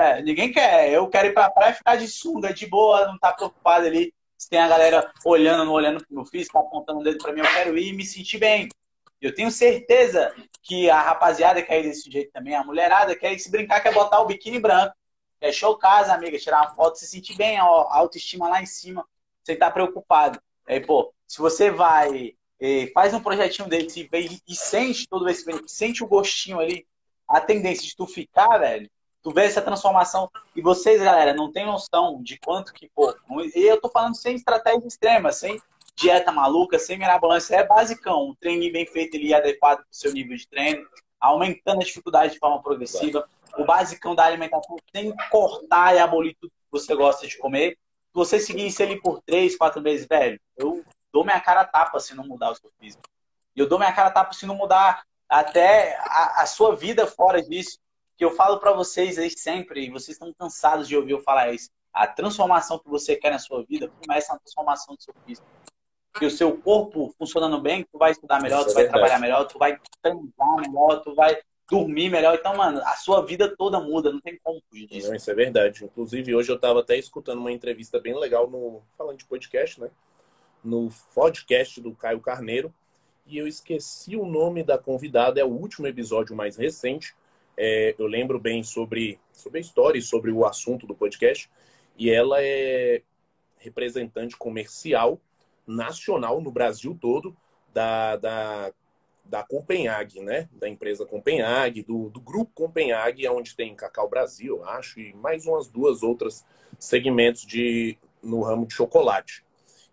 É, ninguém quer. Eu quero ir pra praia e ficar de sunga, de boa, não tá preocupado ali. Se tem a galera olhando, não olhando pro meu filho, tá apontando o dedo pra mim, eu quero ir e me sentir bem. Eu tenho certeza que a rapaziada quer ir desse jeito também, a mulherada quer ir se brincar, quer botar o biquíni branco. Quer show casa, amiga, tirar uma foto, se sentir bem, ó, autoestima lá em cima estar tá preocupado. Aí, pô, se você vai, e faz um projetinho desse e, e sente todo esse sente o gostinho ali, a tendência de tu ficar, velho, tu vê essa transformação. E vocês, galera, não tem noção de quanto que, pô, e eu tô falando sem estratégia extrema, sem dieta maluca, sem mirabolância, é basicão, um treino bem feito ali, adequado pro seu nível de treino, aumentando a dificuldade de forma progressiva, o basicão da alimentação sem cortar e abolir tudo que você gosta de comer, você seguir isso ali por três, quatro meses, velho, eu dou minha cara a tapa se não mudar o seu físico. E eu dou minha cara a tapa se não mudar até a, a sua vida fora disso. Que eu falo para vocês aí sempre, e vocês estão cansados de ouvir eu falar isso. A transformação que você quer na sua vida começa na transformação do seu físico. Que o seu corpo funcionando bem, tu vai estudar melhor, tu é vai trabalhar melhor, tu vai transar melhor, tu vai dormir melhor. Então, mano, a sua vida toda muda, não tem como fugir disso. Não, isso é verdade. Inclusive, hoje eu estava até escutando uma entrevista bem legal no. Falando de podcast, né? No podcast do Caio Carneiro. E eu esqueci o nome da convidada, é o último episódio mais recente. É, eu lembro bem sobre, sobre a história e sobre o assunto do podcast. E ela é representante comercial nacional no Brasil todo da, da da Copenhague, né? Da empresa Copenhague, do, do grupo Copenhague, onde tem Cacau Brasil, acho, e mais umas duas outras segmentos de no ramo de chocolate.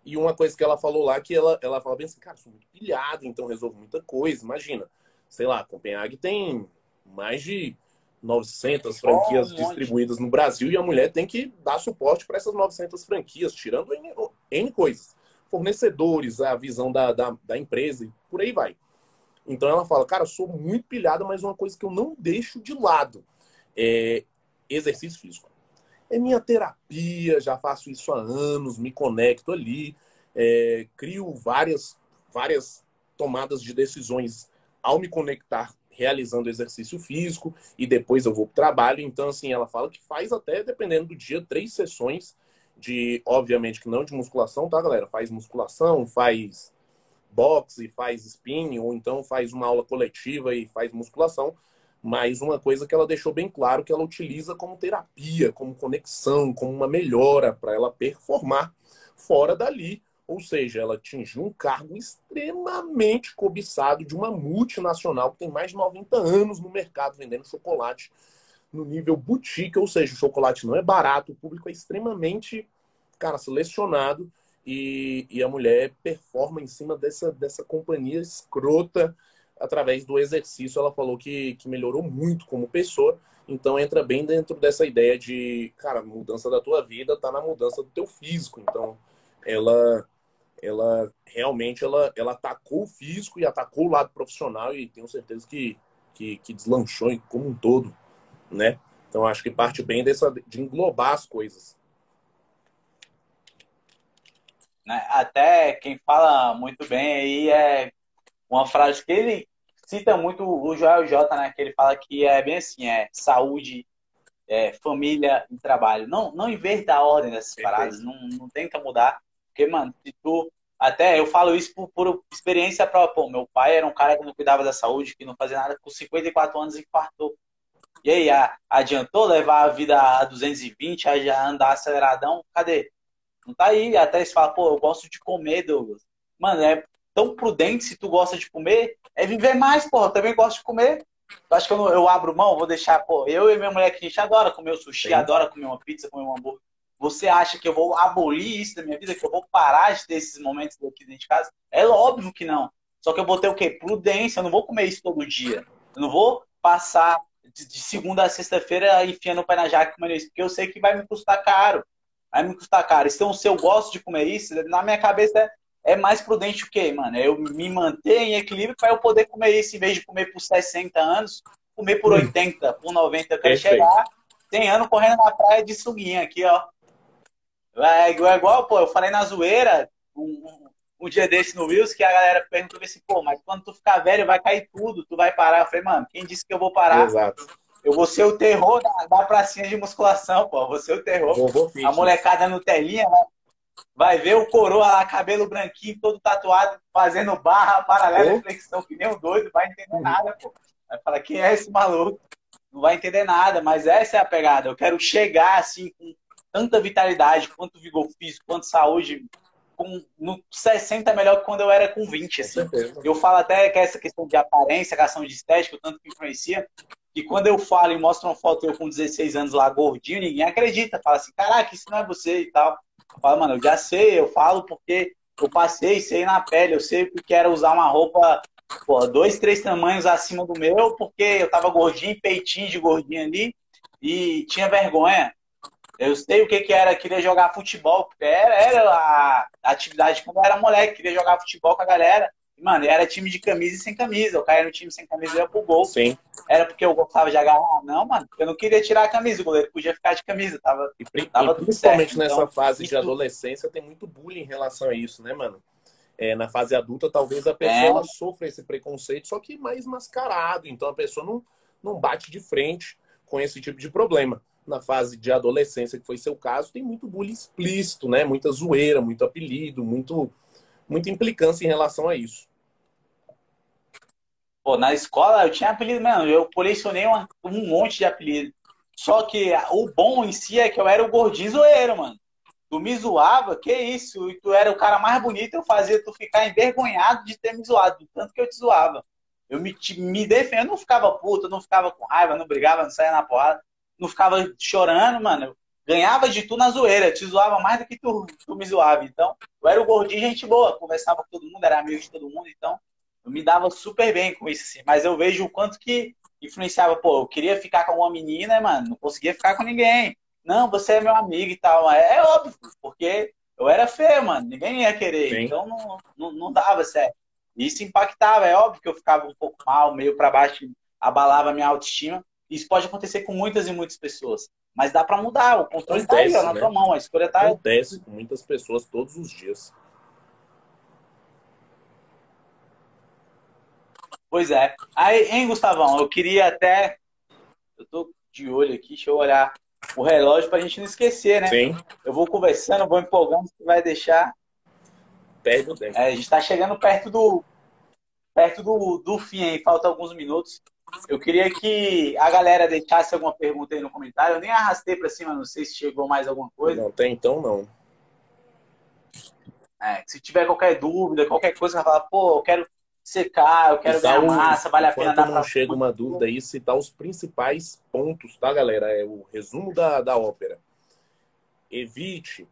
E uma coisa que ela falou lá, que ela, ela fala bem assim, cara, sou muito pilhado, então resolvo muita coisa. Imagina, sei lá, Copenhague tem mais de 900 franquias oh, distribuídas no Brasil e a mulher tem que dar suporte para essas 900 franquias, tirando N, N, coisas. Fornecedores, a visão da, da, da, empresa e por aí vai. Então ela fala, cara, sou muito pilhada, mas uma coisa que eu não deixo de lado é exercício físico. É minha terapia, já faço isso há anos, me conecto ali, é, crio várias, várias tomadas de decisões ao me conectar realizando exercício físico e depois eu vou para o trabalho. Então, assim, ela fala que faz até, dependendo do dia, três sessões de, obviamente, que não de musculação, tá, galera? Faz musculação, faz boxe, faz spinning, ou então faz uma aula coletiva e faz musculação. Mas uma coisa que ela deixou bem claro que ela utiliza como terapia, como conexão, como uma melhora para ela performar fora dali ou seja, ela atingiu um cargo extremamente cobiçado de uma multinacional que tem mais de 90 anos no mercado vendendo chocolate no nível boutique, ou seja, o chocolate não é barato, o público é extremamente, cara, selecionado e, e a mulher performa em cima dessa, dessa companhia escrota através do exercício. Ela falou que, que melhorou muito como pessoa, então entra bem dentro dessa ideia de, cara, mudança da tua vida tá na mudança do teu físico. Então, ela ela realmente ela, ela atacou o físico e atacou o lado profissional e tenho certeza que, que, que deslanchou como um todo, né? Então acho que parte bem dessa de englobar as coisas. Né, até quem fala muito bem aí é uma frase que ele cita muito o Joel J, né? Que ele fala que é bem assim, é saúde, é, família e trabalho. Não, não inverta a ordem dessas Perfeito. paradas, não, não tenta mudar porque, mano, se tu. Até eu falo isso por, por experiência própria. Pô, meu pai era um cara que não cuidava da saúde, que não fazia nada, com 54 anos infartou. E aí, a, adiantou levar a vida a 220, a já andar aceleradão? Cadê? Não tá aí. Até se fala, pô, eu gosto de comer, Douglas. Mano, é tão prudente se tu gosta de comer, é viver mais, pô. Eu também gosto de comer. Tu acha que eu, eu abro mão, vou deixar, pô, eu e minha mulher que a gente adora comer o sushi, Sim. adora comer uma pizza, comer um hambúrguer. Você acha que eu vou abolir isso da minha vida, que eu vou parar de ter esses momentos aqui dentro de casa? É óbvio que não. Só que eu vou ter o quê? Prudência. Eu não vou comer isso todo dia. Eu não vou passar de, de segunda a sexta-feira enfiando o pé na jaca comendo isso, porque eu sei que vai me custar caro. Vai me custar caro. Então, se eu gosto de comer isso, na minha cabeça é, é mais prudente o quê, mano? É eu me manter em equilíbrio para eu poder comer isso, em vez de comer por 60 anos, comer por 80, hum. por 90. Eu quero Perfeito. chegar 100 anos correndo na praia de suguinha aqui, ó. É igual, é igual, pô, eu falei na zoeira um, um, dia desse no Wills que a galera perguntou assim, pô, mas quando tu ficar velho vai cair tudo, tu vai parar. Eu falei, mano, quem disse que eu vou parar? Exato. Eu vou ser o terror da, da pracinha de musculação, pô. Vou ser o terror. a molecada no telinha, né? Vai ver o coroa lá, cabelo branquinho, todo tatuado, fazendo barra, paralela, flexão, que nem um doido, vai entender nada, pô. Vai falar, quem é esse maluco? Não vai entender nada, mas essa é a pegada. Eu quero chegar assim com tanta vitalidade, quanto vigor físico, quanto saúde, com, no 60 é melhor que quando eu era com 20. Assim. Eu falo até que essa questão de aparência, questão de estética, tanto que influencia, que quando eu falo e mostro uma foto eu com 16 anos lá gordinho, ninguém acredita. Fala assim, caraca, isso não é você e tal. Eu falo, mano, eu já sei, eu falo porque eu passei, sei na pele, eu sei que era usar uma roupa pô, dois, três tamanhos acima do meu, porque eu tava gordinho, peitinho de gordinho ali, e tinha vergonha. Eu sei o que, que era, queria jogar futebol, porque era, era a atividade quando eu era moleque, queria jogar futebol com a galera. Mano, era time de camisa e sem camisa. Eu caía no time sem camisa e ia pro gol. Sim. Era porque eu gostava de agarrar? Não, mano, eu não queria tirar a camisa, o goleiro podia ficar de camisa. Tava, e, tava e principalmente certo. nessa então, fase de adolescência tem muito bullying em relação a isso, né, mano? É, na fase adulta, talvez a pessoa é. sofra esse preconceito, só que mais mascarado. Então a pessoa não, não bate de frente com esse tipo de problema na fase de adolescência, que foi seu caso, tem muito bullying explícito, né? Muita zoeira, muito apelido, muito, muita implicância em relação a isso. Pô, na escola eu tinha apelido mesmo, eu colecionei um, um monte de apelido. Só que o bom em si é que eu era o gordinho zoeiro, mano. Tu me zoava, que isso? E tu era o cara mais bonito, eu fazia tu ficar envergonhado de ter me zoado, tanto que eu te zoava. Eu me, me defendo, eu não ficava puto, não ficava com raiva, não brigava, não saía na porrada não ficava chorando, mano. Ganhava de tu na zoeira, te zoava mais do que tu, tu me zoava. Então, eu era o gordinho, gente boa, conversava com todo mundo, era amigo de todo mundo, então eu me dava super bem com isso, assim. Mas eu vejo o quanto que influenciava, pô, eu queria ficar com uma menina, mano, não conseguia ficar com ninguém. Não, você é meu amigo e tal. É, é óbvio, porque eu era feio, mano, ninguém ia querer. Sim. Então não, não, não dava certo. Isso impactava, é óbvio que eu ficava um pouco mal, meio para baixo, abalava a minha autoestima. Isso pode acontecer com muitas e muitas pessoas. Mas dá para mudar, o controle Acontece, tá aí, ó, na né? tua mão, a escolha tá Acontece com muitas pessoas todos os dias. Pois é. Aí, hein, Gustavão, eu queria até. Eu tô de olho aqui, deixa eu olhar o relógio pra gente não esquecer, né? Sim. Eu vou conversando, vou empolgando, você vai deixar. Perde o tempo. É, a gente tá chegando perto do. Perto do, do fim aí, falta alguns minutos. Eu queria que a galera deixasse alguma pergunta aí no comentário. Eu nem arrastei para cima, não sei se chegou mais alguma coisa. Não tem então não. É, se tiver qualquer dúvida, qualquer coisa, vai falar, pô, eu quero secar, eu quero ganhar o, massa, vale a pena dar não chega uma dúvida aí, citar os principais pontos, tá, galera? É o resumo da, da ópera. Evite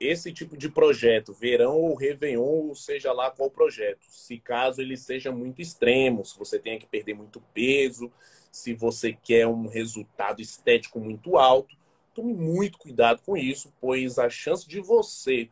esse tipo de projeto, verão ou réveillon, ou seja lá qual projeto. Se caso ele seja muito extremo, se você tenha que perder muito peso, se você quer um resultado estético muito alto, tome muito cuidado com isso, pois a chance de você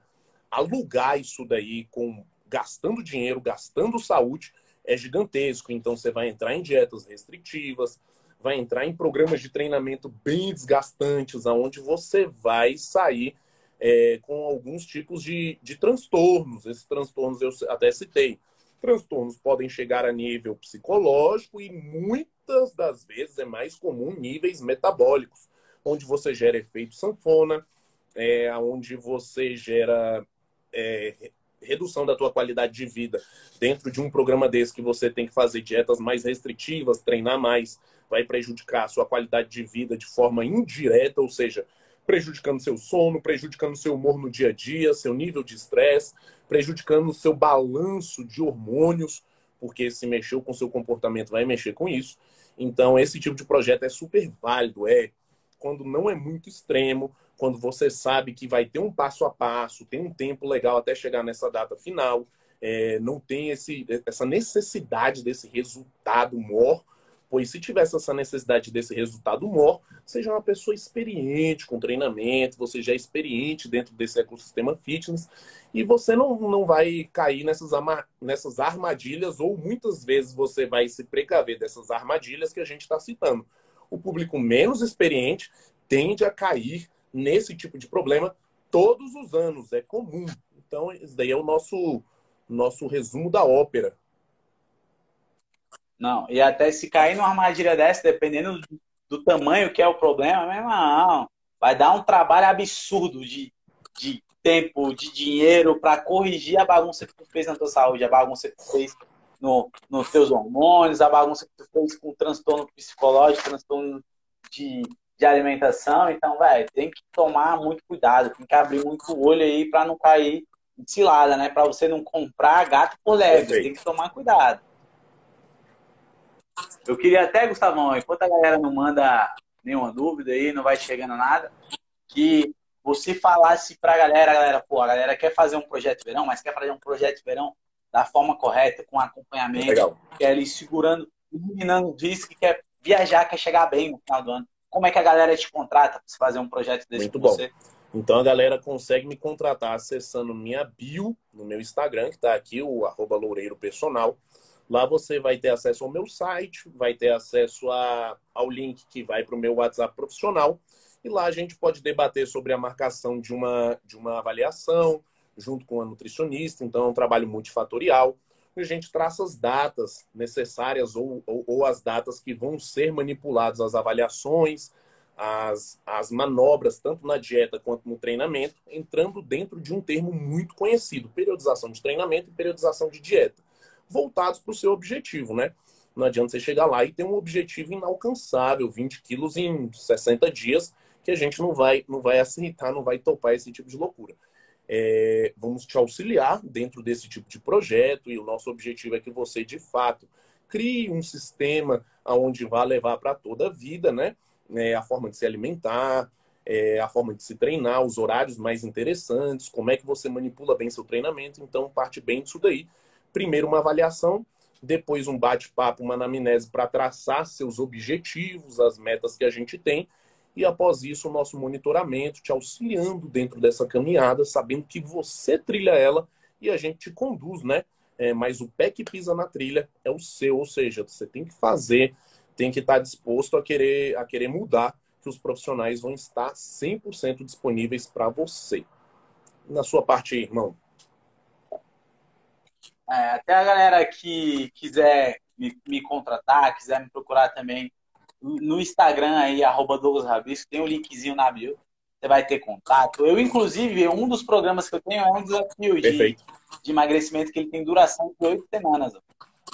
alugar isso daí com gastando dinheiro, gastando saúde, é gigantesco. Então você vai entrar em dietas restritivas, vai entrar em programas de treinamento bem desgastantes, aonde você vai sair é, com alguns tipos de, de transtornos. Esses transtornos eu até citei. Transtornos podem chegar a nível psicológico e muitas das vezes é mais comum níveis metabólicos, onde você gera efeito sanfona, é, onde você gera é, redução da tua qualidade de vida dentro de um programa desse que você tem que fazer dietas mais restritivas, treinar mais, vai prejudicar a sua qualidade de vida de forma indireta, ou seja, prejudicando seu sono, prejudicando seu humor no dia a dia, seu nível de estresse, prejudicando o seu balanço de hormônios, porque se mexeu com seu comportamento, vai mexer com isso. Então, esse tipo de projeto é super válido, é quando não é muito extremo, quando você sabe que vai ter um passo a passo, tem um tempo legal até chegar nessa data final, é, não tem esse, essa necessidade desse resultado maior, pois se tivesse essa necessidade desse resultado maior, seja uma pessoa experiente com treinamento, você já é experiente dentro desse ecossistema fitness, e você não, não vai cair nessas, nessas armadilhas, ou muitas vezes você vai se precaver dessas armadilhas que a gente está citando. O público menos experiente tende a cair nesse tipo de problema todos os anos, é comum. Então, esse daí é o nosso, nosso resumo da ópera. Não, e até se cair numa armadilha dessa, dependendo do, tamanho que é o problema, mesmo não, vai dar um trabalho absurdo de, de tempo, de dinheiro para corrigir a bagunça que tu fez na tua saúde, a bagunça que tu fez no, nos teus hormônios, a bagunça que tu fez com transtorno psicológico, transtorno de de alimentação, então, velho, tem que tomar muito cuidado, tem que abrir muito o olho aí para não cair de cilada, né? Para você não comprar gato por leve, tem que tomar cuidado. Eu queria até, Gustavão, enquanto a galera não manda nenhuma dúvida aí, não vai chegando nada, que você falasse para a galera, galera, pô, a galera quer fazer um projeto verão, mas quer fazer um projeto verão da forma correta, com acompanhamento, Legal. quer ali segurando, eliminando o risco, quer viajar, quer chegar bem no final do ano como é que a galera te contrata para fazer um projeto desse Muito bom. Você? Então a galera consegue me contratar acessando minha bio no meu Instagram, que está aqui, o arroba loureiro personal. Lá você vai ter acesso ao meu site, vai ter acesso a, ao link que vai para o meu WhatsApp profissional. E lá a gente pode debater sobre a marcação de uma, de uma avaliação, junto com a nutricionista. Então é um trabalho multifatorial a gente traça as datas necessárias ou, ou, ou, as datas que vão ser manipuladas, as avaliações, as, as manobras, tanto na dieta quanto no treinamento, entrando dentro de um termo muito conhecido: periodização de treinamento e periodização de dieta, voltados para o seu objetivo, né? Não adianta você chegar lá e ter um objetivo inalcançável, 20 quilos em 60 dias, que a gente não vai, não vai aceitar, não vai topar esse tipo de loucura. É, vamos te auxiliar dentro desse tipo de projeto e o nosso objetivo é que você, de fato, crie um sistema onde vá levar para toda a vida, né? É, a forma de se alimentar, é, a forma de se treinar, os horários mais interessantes, como é que você manipula bem seu treinamento. Então, parte bem disso daí. Primeiro, uma avaliação, depois, um bate-papo, uma anamnese para traçar seus objetivos, as metas que a gente tem. E após isso, o nosso monitoramento, te auxiliando dentro dessa caminhada, sabendo que você trilha ela e a gente te conduz, né? É, mas o pé que pisa na trilha é o seu, ou seja, você tem que fazer, tem que estar disposto a querer, a querer mudar que os profissionais vão estar 100% disponíveis para você. Na sua parte, irmão. É, até a galera que quiser me, me, contratar, quiser me procurar também no Instagram aí, arroba Douglas Rabisco, tem o um linkzinho na bio. Você vai ter contato. Eu, inclusive, um dos programas que eu tenho é um desafio de, de emagrecimento que ele tem duração de oito semanas. Ó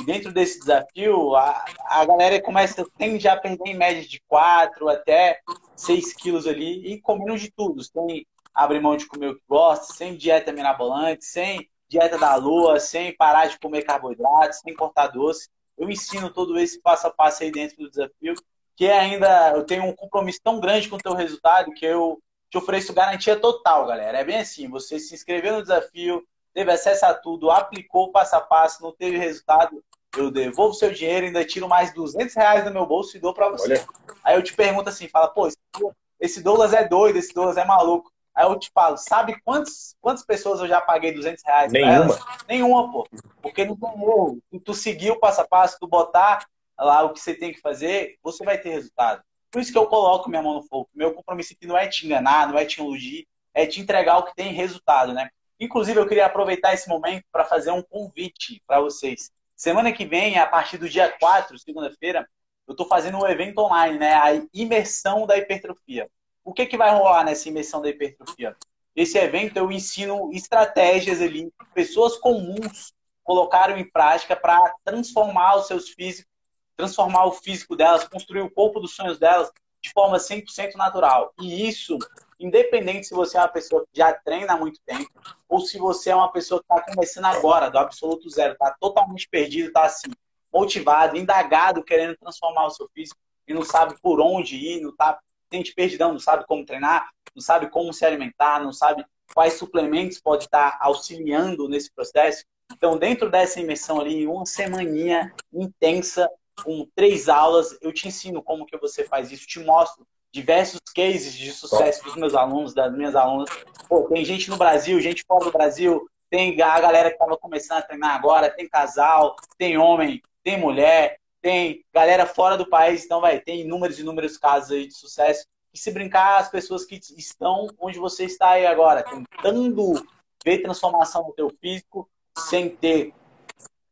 dentro desse desafio, a, a galera começa, tende a perder em média de 4 até 6 quilos ali e comendo de tudo, sem abrir mão de comer o que gosta, sem dieta mirabolante, sem dieta da lua, sem parar de comer carboidratos, sem cortar doce. Eu ensino todo esse passo a passo aí dentro do desafio, que ainda eu tenho um compromisso tão grande com o teu resultado que eu te ofereço garantia total, galera. É bem assim, você se inscreveu no desafio, teve acesso a tudo, aplicou passo a passo, não teve resultado, eu devolvo seu dinheiro, ainda tiro mais 200 reais do meu bolso e dou para você. Olha. Aí eu te pergunto assim, fala, pô, esse Douglas é doido, esse Douglas é maluco. Aí eu te falo, sabe quantas, quantas pessoas eu já paguei 200 reais Nenhuma. Nenhuma, pô. Porque não erro. Se tu seguir o passo a passo, tu botar lá o que você tem que fazer, você vai ter resultado. Por isso que eu coloco minha mão no fogo. Meu compromisso aqui não é te enganar, não é te iludir, é te entregar o que tem resultado, né? Inclusive, eu queria aproveitar esse momento para fazer um convite para vocês. Semana que vem, a partir do dia 4, segunda-feira, eu estou fazendo um evento online, né? A imersão da hipertrofia. O que, que vai rolar nessa imersão da hipertrofia? Esse evento eu ensino estratégias ali, pessoas comuns colocaram em prática para transformar os seus físicos, transformar o físico delas, construir o corpo dos sonhos delas de forma 100% natural. E isso independente se você é uma pessoa que já treina há muito tempo ou se você é uma pessoa que está começando agora, do absoluto zero, está totalmente perdido, está assim, motivado, indagado, querendo transformar o seu físico e não sabe por onde ir, não tá, sente perdidão, não sabe como treinar, não sabe como se alimentar, não sabe quais suplementos pode estar auxiliando nesse processo. Então, dentro dessa imersão ali, uma semaninha intensa, com três aulas, eu te ensino como que você faz isso, te mostro diversos cases de sucesso dos meus alunos, das minhas alunas. Pô, tem gente no Brasil, gente fora do Brasil, tem a galera que estava começando a treinar agora, tem casal, tem homem, tem mulher, tem galera fora do país, então vai, tem inúmeros e inúmeros casos aí de sucesso. E se brincar, as pessoas que estão onde você está aí agora, tentando ver transformação no teu físico sem ter.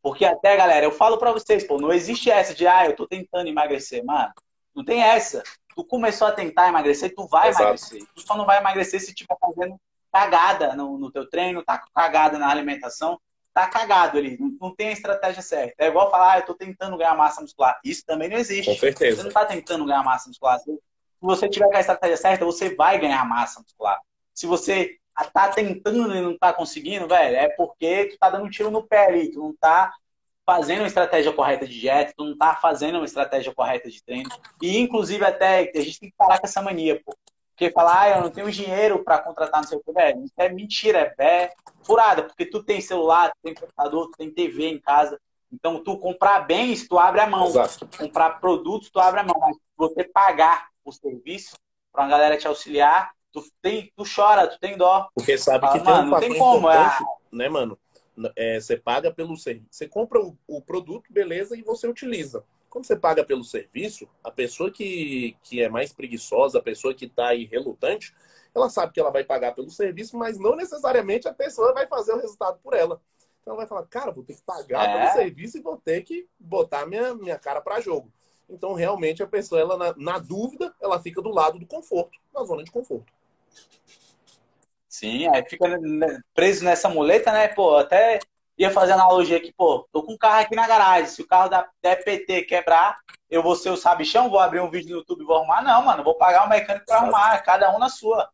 Porque até, galera, eu falo para vocês, pô, não existe essa de, ah, eu tô tentando emagrecer, mano. Não tem essa tu começou a tentar emagrecer, tu vai Exato. emagrecer. Tu só não vai emagrecer se estiver fazendo cagada no, no teu treino, tá cagada na alimentação, tá cagado ali. Não, tem a estratégia certa. É igual falar, ah, eu tô tentando ganhar massa muscular. Isso também não existe. Com certeza. Você não tá tentando ganhar massa muscular. Se você tiver com a estratégia certa, você vai ganhar massa muscular. Se você tá tentando e não tá conseguindo, velho, é porque tu tá dando um tiro no pé ali, tu não tá fazendo uma estratégia correta de dieta, tu não tá fazendo uma estratégia correta de treino. E, inclusive, até a gente tem que parar com essa mania, pô. Porque falar, ah, eu não tenho dinheiro para contratar no seu que, velho, isso é mentira, é furada, porque tu tem celular, tu tem computador, tu tem TV em casa. Então, tu comprar bens, tu abre a mão. Exato. Comprar produtos, tu abre a mão. Mas você pagar o serviço para uma galera te auxiliar, tu, tem, tu chora, tu tem dó. Porque sabe Fala, que tem um não tem como, é... né, mano? é, você paga pelo serviço. Você compra o, o, produto, beleza, e você utiliza. Quando você paga pelo serviço, a pessoa que, que é mais preguiçosa, a pessoa que está aí relutante, ela sabe que ela vai pagar pelo serviço, mas não necessariamente a pessoa vai fazer o resultado por ela. Então ela vai falar, cara, vou ter que pagar é. pelo serviço e vou ter que botar minha, minha cara para jogo. Então, realmente, a pessoa, ela, na, na dúvida, ela fica do lado do conforto, na zona de conforto. Sim, aí fica preso nessa muleta, né? Pô, até ia fazer analogia aqui, pô, tô com um carro aqui na garagem. Se o carro da, da PT quebrar, eu vou ser o sabichão, vou abrir um vídeo no YouTube e vou arrumar? Não, mano, vou pagar o um mecânico pra arrumar, cada um na sua.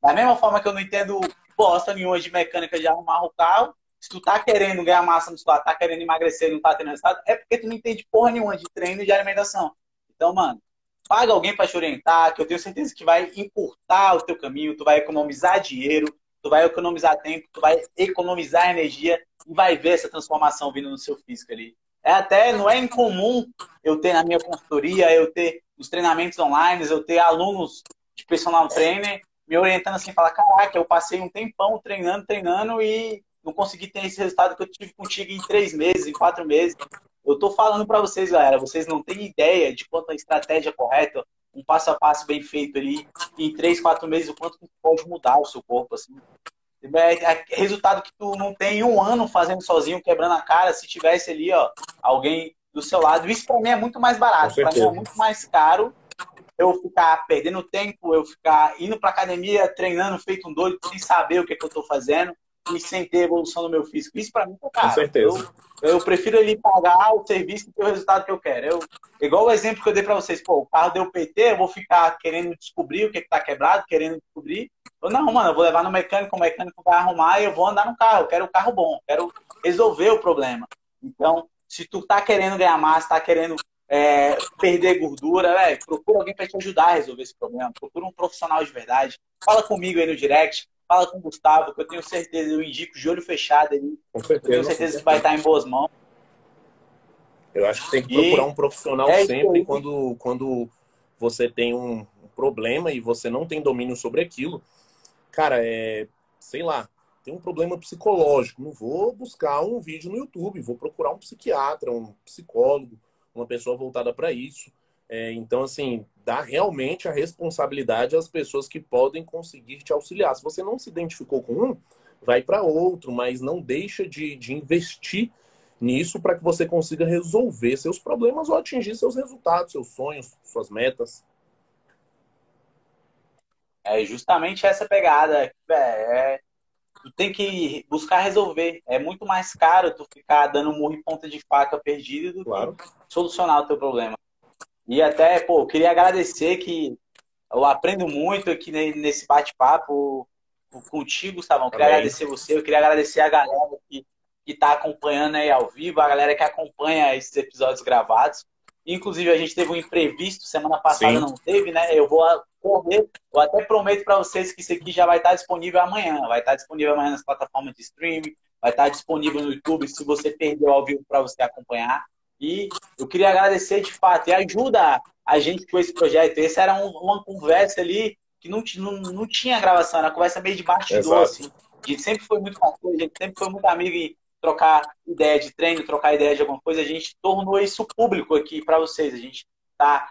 Da mesma forma que eu não entendo bosta nenhuma de mecânica de arrumar o carro, se tu tá querendo ganhar massa muscular, tá querendo emagrecer e não tá tendo resultado, é porque tu não entende porra nenhuma de treino e de alimentação. Então, mano, paga alguém para te orientar, que eu tenho certeza que vai encurtar o teu caminho, tu vai economizar dinheiro, tu vai economizar tempo, tu vai economizar energia e vai ver essa transformação vindo no seu físico ali. É até, não é incomum eu ter na minha consultoria, eu ter nos treinamentos online, eu ter alunos de personal trainer me orientando assim, falar, caraca, eu passei um tempão treinando, treinando e não consegui ter esse resultado que eu tive contigo em três meses, em quatro meses. Eu tô falando para vocês, galera, vocês não têm ideia de quanto a estratégia correta, um passo a passo bem feito ali, em três, quatro meses, o quanto pode mudar o seu corpo, assim. É, é resultado que tu não tem um ano fazendo sozinho, quebrando a cara, se tivesse ali, ó, alguém do seu lado. Isso para mim é muito mais barato, para mim é muito mais caro eu ficar perdendo tempo, eu ficar indo para academia, treinando feito um doido, sem saber o que, é que eu estou fazendo sem ter evolução no meu físico. Isso para mim é caro. Com certeza. Eu, eu, prefiro ele pagar o serviço e ter o resultado que eu quero. Eu, igual o exemplo que eu dei para vocês, pô, o carro deu PT, eu vou ficar querendo descobrir o que, está quebrado, querendo descobrir. Eu, não, mano, eu vou levar no mecânico, o mecânico vai arrumar e eu vou andar no carro. Eu quero o carro bom, quero resolver o problema. Então, se tu tá querendo ganhar massa, tá querendo é, perder gordura, véio, procura alguém para te ajudar a resolver esse problema. Procura um profissional de verdade. Fala comigo aí no direct fala com o Gustavo, que eu tenho certeza, eu indico de olho fechado ali. Com certeza. Eu tenho certeza que vai estar em boas mãos. Eu acho que tem que procurar um profissional é sempre quando, quando você tem um problema e você não tem domínio sobre aquilo. Cara, é, sei lá, tem um problema psicológico. Não vou buscar um vídeo no YouTube, vou procurar um psiquiatra, um psicólogo, uma pessoa voltada para isso. É, então, assim, dá realmente a responsabilidade às pessoas que podem conseguir te auxiliar. Se você não se identificou com um, vai para outro, mas não deixa de, de investir nisso para que você consiga resolver seus problemas ou atingir seus resultados, seus sonhos, suas metas. É justamente essa pegada. É, é, tu tem que buscar resolver. É muito mais caro tu ficar dando murro em ponta de faca perdida do claro. que solucionar o teu problema. E até, pô, queria agradecer que eu aprendo muito aqui nesse bate-papo contigo, Gustavão. Queria agradecer você, eu queria agradecer a galera que, que tá acompanhando aí ao vivo, a galera que acompanha esses episódios gravados. Inclusive, a gente teve um imprevisto, semana passada Sim. não teve, né? Eu vou correr, eu até prometo para vocês que isso aqui já vai estar disponível amanhã. Vai estar disponível amanhã nas plataformas de streaming, vai estar disponível no YouTube se você perdeu ao vivo para você acompanhar. E eu queria agradecer de fato e ajuda a gente com esse projeto. Essa era um, uma conversa ali que não, não, não tinha gravação, era uma conversa meio de bastidor, assim. A gente sempre foi muito parceiro, a gente sempre foi muito amigo em trocar ideia de treino, trocar ideia de alguma coisa. A gente tornou isso público aqui para vocês. A gente está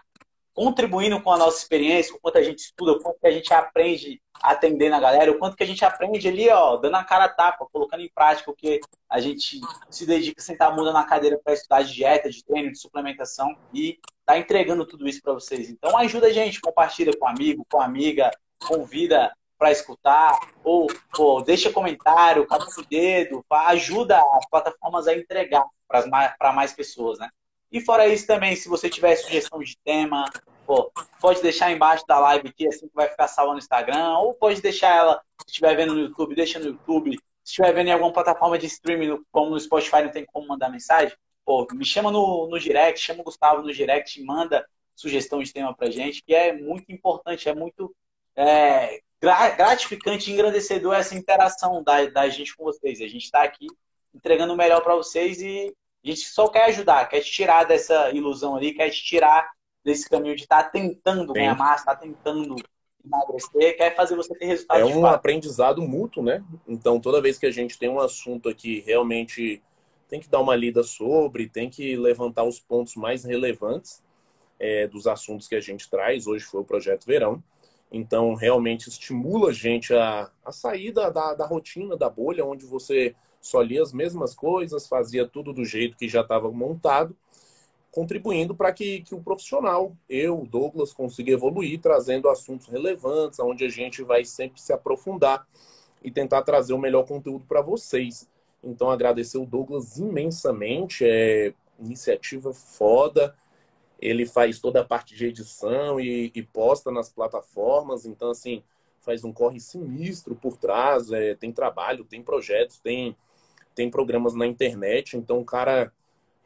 contribuindo com a nossa experiência, o quanto a gente estuda, o quanto a gente aprende atendendo a galera, o quanto que a gente aprende ali, ó, dando a cara a tapa, colocando em prática o que a gente se dedica a sentar a bunda na cadeira para estudar de dieta, de treino, de suplementação e tá entregando tudo isso para vocês. Então ajuda a gente, compartilha com amigo, com amiga, convida para escutar, ou deixa comentário, capa o dedo, ajuda as plataformas a entregar para mais pessoas, né? E fora isso também, se você tiver sugestão de tema, pô, pode deixar embaixo da live aqui, assim que vai ficar salva no Instagram, ou pode deixar ela, se estiver vendo no YouTube, deixa no YouTube. Se estiver vendo em alguma plataforma de streaming, como no Spotify, não tem como mandar mensagem, pô, me chama no, no direct, chama o Gustavo no direct, manda sugestão de tema pra gente, que é muito importante, é muito é, gratificante e engrandecedor essa interação da, da gente com vocês. A gente está aqui entregando o melhor para vocês e a gente só quer ajudar, quer te tirar dessa ilusão ali, quer te tirar desse caminho de estar tá tentando ganhar massa, estar tá tentando emagrecer, quer fazer você ter resultado. É um aprendizado mútuo, né? Então, toda vez que a gente tem um assunto aqui realmente tem que dar uma lida sobre, tem que levantar os pontos mais relevantes é, dos assuntos que a gente traz. Hoje foi o Projeto Verão. Então, realmente estimula a gente a, a sair da, da, da rotina, da bolha, onde você só lia as mesmas coisas, fazia tudo do jeito que já estava montado, contribuindo para que, que o profissional, eu, Douglas, consiga evoluir, trazendo assuntos relevantes, onde a gente vai sempre se aprofundar e tentar trazer o melhor conteúdo para vocês. Então, agradecer o Douglas imensamente, é iniciativa foda. Ele faz toda a parte de edição e, e posta nas plataformas. Então, assim, faz um corre sinistro por trás. É, tem trabalho, tem projetos, tem tem programas na internet, então o cara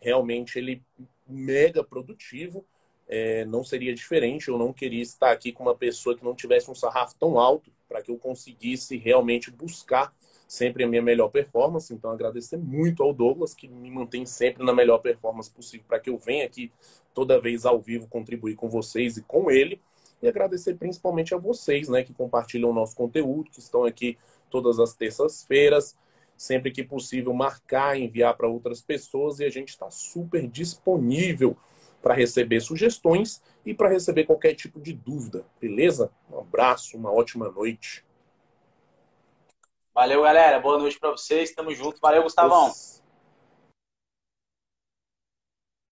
realmente ele mega produtivo é, não seria diferente. Eu não queria estar aqui com uma pessoa que não tivesse um sarrafo tão alto para que eu conseguisse realmente buscar sempre a minha melhor performance. Então, agradecer muito ao Douglas, que me mantém sempre na melhor performance possível para que eu venha aqui toda vez ao vivo contribuir com vocês e com ele. E agradecer principalmente a vocês, né, que compartilham o nosso conteúdo, que estão aqui todas as terças-feiras, sempre que possível marcar, enviar para outras pessoas e a gente está super disponível para receber sugestões e para receber qualquer tipo de dúvida, beleza? Um abraço, uma ótima noite. Valeu, galera. Boa noite para vocês. Tamo junto. Valeu, Gustavão.